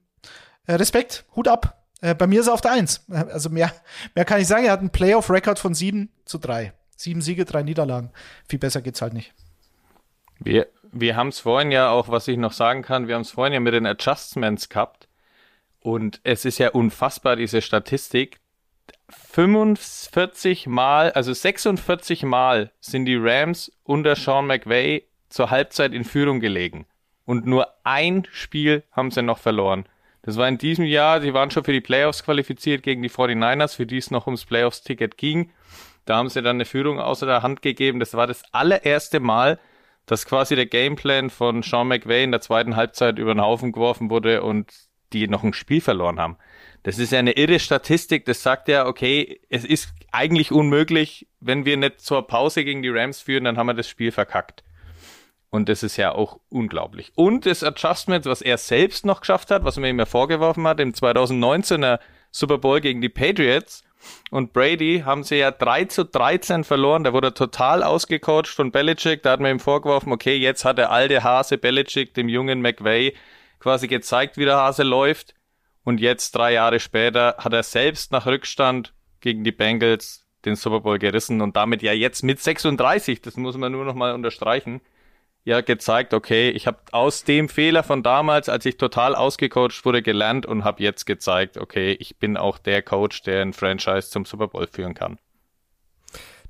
äh, Respekt, Hut ab. Äh, bei mir ist er auf der 1. Äh, also mehr, mehr kann ich sagen. Er hat einen Playoff-Record von 7 zu 3. Sieben Siege, drei Niederlagen. Viel besser geht's halt nicht. Wir, wir haben es vorhin ja auch, was ich noch sagen kann, wir haben es vorhin ja mit den Adjustments gehabt. Und es ist ja unfassbar, diese Statistik. 45 Mal, also 46 Mal sind die Rams unter Sean McVay zur Halbzeit in Führung gelegen. Und nur ein Spiel haben sie noch verloren. Das war in diesem Jahr, sie waren schon für die Playoffs qualifiziert gegen die 49ers, für die es noch ums Playoffs-Ticket ging. Da haben sie dann eine Führung außer der Hand gegeben. Das war das allererste Mal, dass quasi der Gameplan von Sean McVay in der zweiten Halbzeit über den Haufen geworfen wurde und die noch ein Spiel verloren haben. Das ist ja eine irre Statistik. Das sagt ja, okay, es ist eigentlich unmöglich, wenn wir nicht zur Pause gegen die Rams führen, dann haben wir das Spiel verkackt. Und das ist ja auch unglaublich. Und das Adjustment, was er selbst noch geschafft hat, was man ihm ja vorgeworfen hat, im 2019er Super Bowl gegen die Patriots und Brady haben sie ja 3 zu 13 verloren. Da wurde er total ausgecoacht von Belichick. Da hat man ihm vorgeworfen, okay, jetzt hat der alte Hase Belichick dem jungen McVay quasi gezeigt, wie der Hase läuft. Und jetzt, drei Jahre später, hat er selbst nach Rückstand gegen die Bengals den Super Bowl gerissen und damit ja jetzt mit 36, das muss man nur noch mal unterstreichen, ja gezeigt, okay, ich habe aus dem Fehler von damals, als ich total ausgecoacht wurde, gelernt und habe jetzt gezeigt, okay, ich bin auch der Coach, der ein Franchise zum Super Bowl führen kann.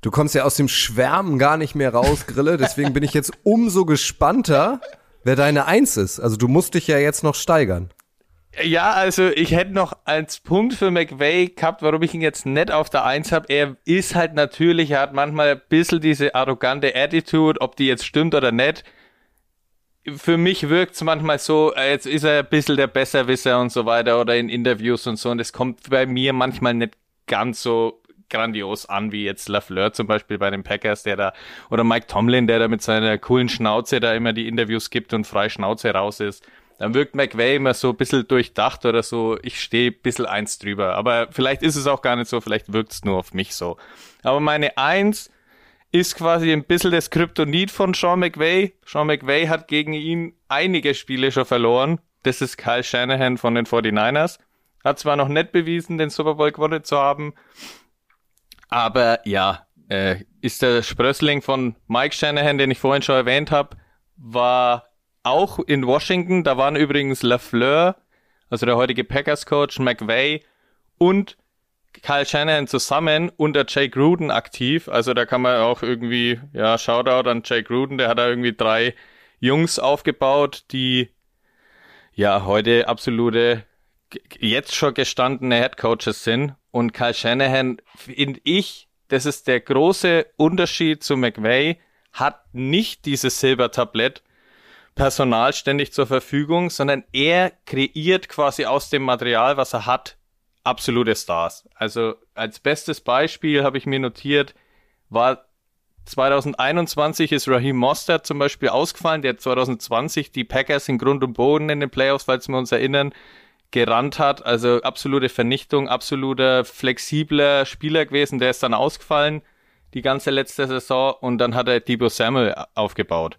Du kommst ja aus dem Schwärmen gar nicht mehr raus, Grille, deswegen bin ich jetzt umso gespannter, wer deine Eins ist. Also du musst dich ja jetzt noch steigern. Ja, also ich hätte noch als Punkt für McVay gehabt, warum ich ihn jetzt nicht auf der Eins habe. Er ist halt natürlich, er hat manchmal ein bisschen diese arrogante Attitude, ob die jetzt stimmt oder nicht. Für mich wirkt es manchmal so, äh, jetzt ist er ein bisschen der Besserwisser und so weiter oder in Interviews und so und es kommt bei mir manchmal nicht ganz so grandios an, wie jetzt LaFleur zum Beispiel bei den Packers, der da, oder Mike Tomlin, der da mit seiner coolen Schnauze da immer die Interviews gibt und frei Schnauze raus ist dann wirkt McVay immer so ein bisschen durchdacht oder so, ich stehe ein bisschen eins drüber. Aber vielleicht ist es auch gar nicht so, vielleicht wirkt es nur auf mich so. Aber meine Eins ist quasi ein bisschen das Kryptonit von Sean McVay. Sean McVay hat gegen ihn einige Spiele schon verloren. Das ist Kyle Shanahan von den 49ers. Hat zwar noch nicht bewiesen, den Super Bowl gewonnen zu haben, aber ja, äh, ist der Sprössling von Mike Shanahan, den ich vorhin schon erwähnt habe, war auch in Washington, da waren übrigens LaFleur, also der heutige Packers-Coach, McVay und Kyle Shanahan zusammen unter Jake Gruden aktiv. Also da kann man auch irgendwie, ja, Shoutout an Jake Gruden, der hat da irgendwie drei Jungs aufgebaut, die ja heute absolute, jetzt schon gestandene Headcoaches sind. Und Kyle Shanahan, finde ich, das ist der große Unterschied zu McVay, hat nicht dieses Silbertablett, Personal ständig zur Verfügung, sondern er kreiert quasi aus dem Material, was er hat, absolute Stars. Also als bestes Beispiel habe ich mir notiert, war 2021 ist Raheem Mostert zum Beispiel ausgefallen, der 2020 die Packers in Grund und Boden in den Playoffs, falls wir uns erinnern, gerannt hat. Also absolute Vernichtung, absoluter flexibler Spieler gewesen, der ist dann ausgefallen. die ganze letzte Saison und dann hat er Debo Samuel aufgebaut.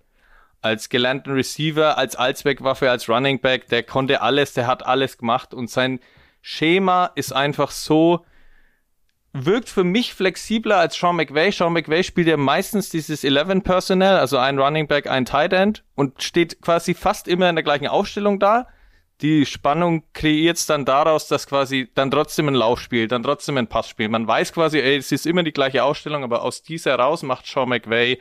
Als gelernten Receiver, als Allzweckwaffe, als Running Back, der konnte alles, der hat alles gemacht und sein Schema ist einfach so, wirkt für mich flexibler als Sean McVay. Sean McVay spielt ja meistens dieses 11 Personnel, also ein Running Back, ein Tight End und steht quasi fast immer in der gleichen Aufstellung da. Die Spannung kreiert es dann daraus, dass quasi dann trotzdem ein Laufspiel, dann trotzdem ein Passspiel. Man weiß quasi, ey, es ist immer die gleiche Aufstellung, aber aus dieser heraus macht Sean McVay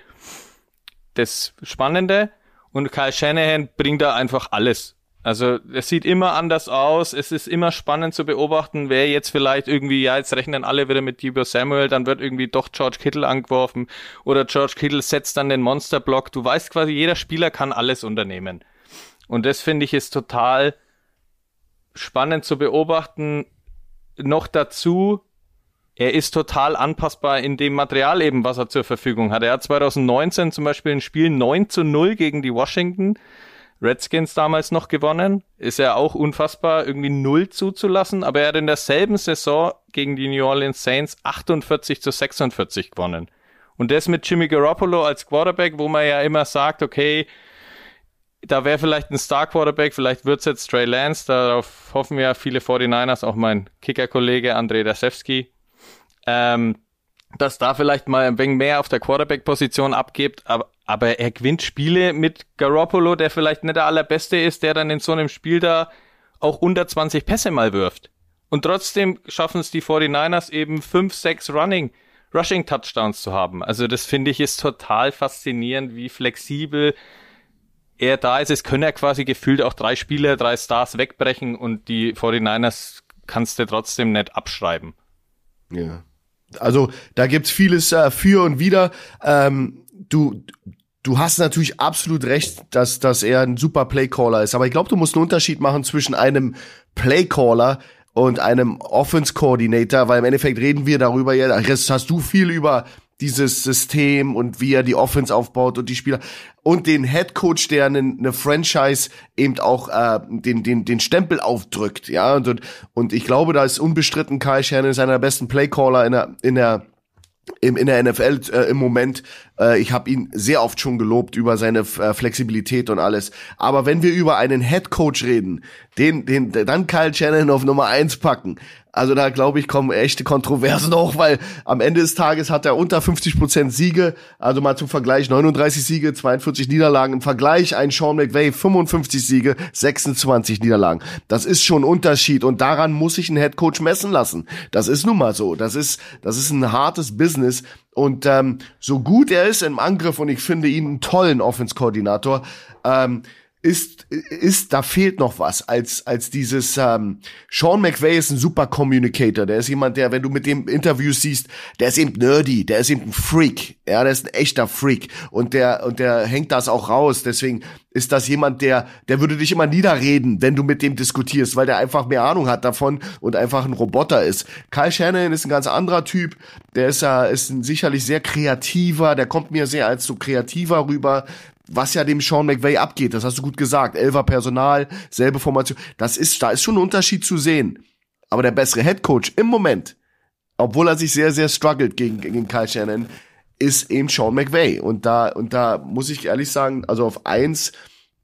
das Spannende und Kyle Shanahan bringt da einfach alles. Also es sieht immer anders aus. Es ist immer spannend zu beobachten, wer jetzt vielleicht irgendwie, ja, jetzt rechnen alle wieder mit Debo Samuel, dann wird irgendwie doch George Kittle angeworfen oder George Kittle setzt dann den Monsterblock. Du weißt quasi, jeder Spieler kann alles unternehmen. Und das finde ich ist total spannend zu beobachten. Noch dazu, er ist total anpassbar in dem Material eben, was er zur Verfügung hat. Er hat 2019 zum Beispiel ein Spiel 9 zu 0 gegen die Washington Redskins damals noch gewonnen. Ist ja auch unfassbar, irgendwie null zuzulassen, aber er hat in derselben Saison gegen die New Orleans Saints 48 zu 46 gewonnen. Und das mit Jimmy Garoppolo als Quarterback, wo man ja immer sagt, okay, da wäre vielleicht ein Star-Quarterback, vielleicht wird's jetzt Trey Lance, darauf hoffen ja viele 49ers, auch mein Kicker-Kollege Andrei Dasewski, ähm, dass da vielleicht mal ein wenig mehr auf der Quarterback-Position abgibt, aber aber er gewinnt Spiele mit Garoppolo, der vielleicht nicht der allerbeste ist, der dann in so einem Spiel da auch unter 20 Pässe mal wirft. Und trotzdem schaffen es die 49ers eben 5, 6 Running, Rushing Touchdowns zu haben. Also das finde ich ist total faszinierend, wie flexibel er da ist. Es können ja quasi gefühlt auch drei Spieler, drei Stars wegbrechen und die 49ers kannst du trotzdem nicht abschreiben. Ja. Also da gibt's vieles äh, für und wieder. Ähm, du, Du hast natürlich absolut recht, dass, dass er ein super Playcaller ist. Aber ich glaube, du musst einen Unterschied machen zwischen einem Playcaller und einem Offense Coordinator, weil im Endeffekt reden wir darüber, ja, jetzt hast du viel über dieses System und wie er die Offense aufbaut und die Spieler und den Head Coach, der eine, eine Franchise eben auch äh, den den den Stempel aufdrückt, ja und und ich glaube, da ist unbestritten Kyle Shannon ist einer der besten Playcaller in der in der im, in der NFL äh, im Moment. Äh, ich habe ihn sehr oft schon gelobt über seine äh, Flexibilität und alles. Aber wenn wir über einen Head Coach reden, den, den, dann Kyle Shannon auf Nummer eins packen, also da glaube ich, kommen echte Kontroversen auch, weil am Ende des Tages hat er unter 50 Prozent Siege. Also mal zum Vergleich 39 Siege, 42 Niederlagen. Im Vergleich ein Sean McVay 55 Siege, 26 Niederlagen. Das ist schon ein Unterschied und daran muss sich ein Headcoach messen lassen. Das ist nun mal so. Das ist, das ist ein hartes Business. Und ähm, so gut er ist im Angriff und ich finde ihn einen tollen Offense-Koordinator, ähm, ist, ist, da fehlt noch was als, als dieses, ähm, Sean McVay ist ein super Communicator. Der ist jemand, der, wenn du mit dem Interviews siehst, der ist eben nerdy, der ist eben ein Freak. Ja, der ist ein echter Freak. Und der, und der hängt das auch raus. Deswegen ist das jemand, der, der würde dich immer niederreden, wenn du mit dem diskutierst, weil der einfach mehr Ahnung hat davon und einfach ein Roboter ist. Kyle Shannon ist ein ganz anderer Typ. Der ist ja, ist ein sicherlich sehr kreativer. Der kommt mir sehr als so kreativer rüber was ja dem Sean McVay abgeht. Das hast du gut gesagt. Elfer Personal, selbe Formation. Das ist, da ist schon ein Unterschied zu sehen. Aber der bessere Head Coach im Moment, obwohl er sich sehr, sehr struggelt gegen, gegen Kyle Shannon, ist eben Sean McVay. Und da, und da muss ich ehrlich sagen, also auf eins,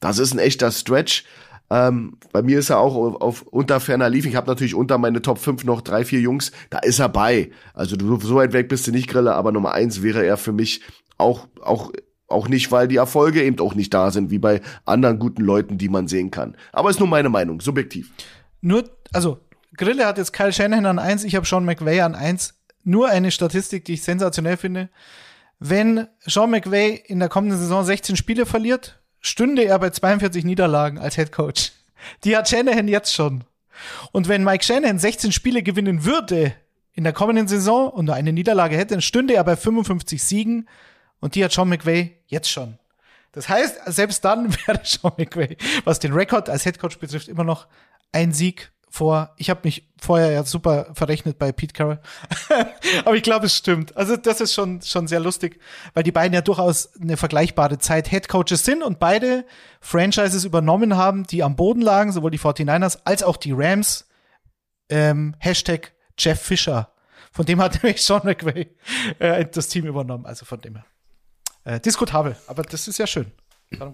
das ist ein echter Stretch. Ähm, bei mir ist er auch auf, auf unter ferner Lief. Ich habe natürlich unter meine Top 5 noch drei, vier Jungs. Da ist er bei. Also du, so weit weg bist du nicht, Grille, aber Nummer eins wäre er für mich auch, auch auch nicht, weil die Erfolge eben auch nicht da sind, wie bei anderen guten Leuten, die man sehen kann. Aber ist nur meine Meinung, subjektiv. Nur, also, Grille hat jetzt Kyle Shanahan an eins, ich habe Sean McVay an eins. Nur eine Statistik, die ich sensationell finde. Wenn Sean McVay in der kommenden Saison 16 Spiele verliert, stünde er bei 42 Niederlagen als Head Coach. Die hat Shanahan jetzt schon. Und wenn Mike Shanahan 16 Spiele gewinnen würde in der kommenden Saison und nur eine Niederlage hätte, dann stünde er bei 55 Siegen und die hat Sean McVay jetzt schon. Das heißt, selbst dann wäre Sean McVay, was den Rekord als Headcoach betrifft, immer noch ein Sieg vor. Ich habe mich vorher ja super verrechnet bei Pete Carroll. Aber ich glaube, es stimmt. Also das ist schon, schon sehr lustig, weil die beiden ja durchaus eine vergleichbare Zeit Headcoaches sind und beide Franchises übernommen haben, die am Boden lagen, sowohl die 49ers als auch die Rams. Ähm, Hashtag Jeff Fisher Von dem hat nämlich Sean McVay äh, das Team übernommen. Also von dem her. Äh, diskutabel, aber das ist ja schön.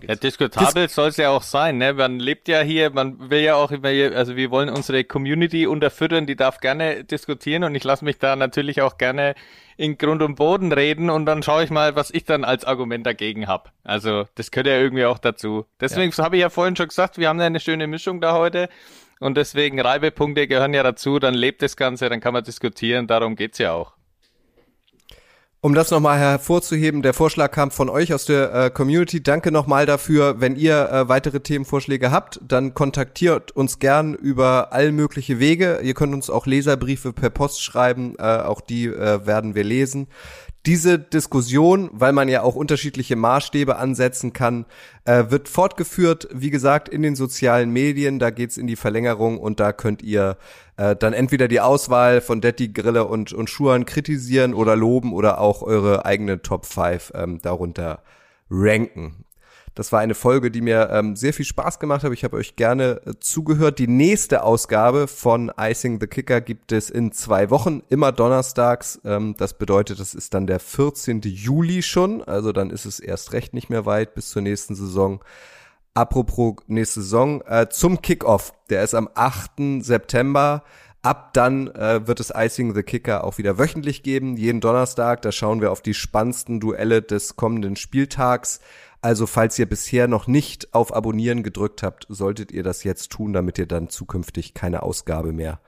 Ja, diskutabel soll es ja auch sein, ne? Man lebt ja hier, man will ja auch immer hier, also wir wollen unsere Community unterfüttern, die darf gerne diskutieren und ich lasse mich da natürlich auch gerne in Grund und Boden reden und dann schaue ich mal, was ich dann als Argument dagegen habe. Also das gehört ja irgendwie auch dazu. Deswegen ja. habe ich ja vorhin schon gesagt, wir haben ja eine schöne Mischung da heute und deswegen Reibepunkte gehören ja dazu, dann lebt das Ganze, dann kann man diskutieren, darum geht's ja auch. Um das nochmal hervorzuheben, der Vorschlag kam von euch aus der äh, Community. Danke nochmal dafür. Wenn ihr äh, weitere Themenvorschläge habt, dann kontaktiert uns gern über all mögliche Wege. Ihr könnt uns auch Leserbriefe per Post schreiben. Äh, auch die äh, werden wir lesen diese Diskussion, weil man ja auch unterschiedliche Maßstäbe ansetzen kann, äh, wird fortgeführt, wie gesagt, in den sozialen Medien. Da geht's in die Verlängerung und da könnt ihr äh, dann entweder die Auswahl von Detti, Grille und, und Schuhan kritisieren oder loben oder auch eure eigene Top 5 ähm, darunter ranken. Das war eine Folge, die mir ähm, sehr viel Spaß gemacht hat. Ich habe euch gerne äh, zugehört. Die nächste Ausgabe von Icing the Kicker gibt es in zwei Wochen, immer donnerstags. Ähm, das bedeutet, das ist dann der 14. Juli schon. Also dann ist es erst recht nicht mehr weit bis zur nächsten Saison. Apropos nächste Saison, äh, zum Kickoff. Der ist am 8. September. Ab dann äh, wird es Icing the Kicker auch wieder wöchentlich geben, jeden Donnerstag. Da schauen wir auf die spannendsten Duelle des kommenden Spieltags. Also falls ihr bisher noch nicht auf Abonnieren gedrückt habt, solltet ihr das jetzt tun, damit ihr dann zukünftig keine Ausgabe mehr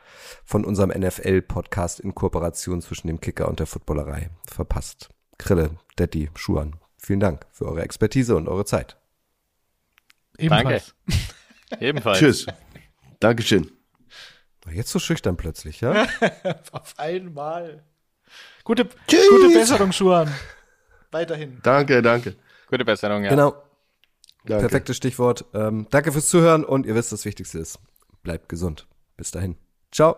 von unserem NFL-Podcast in Kooperation zwischen dem Kicker und der Footballerei verpasst. Krille, Detti, Schuan, vielen Dank für eure Expertise und eure Zeit. Ebenfalls. Danke. Ebenfalls. Tschüss. Dankeschön. Jetzt so schüchtern plötzlich, ja? auf einmal. Gute, gute Besserung, Schuan. Weiterhin. Danke, danke. Gute Besserung, ja. Genau. Danke. Perfektes Stichwort. Ähm, danke fürs Zuhören und ihr wisst, das Wichtigste ist, bleibt gesund. Bis dahin. Ciao.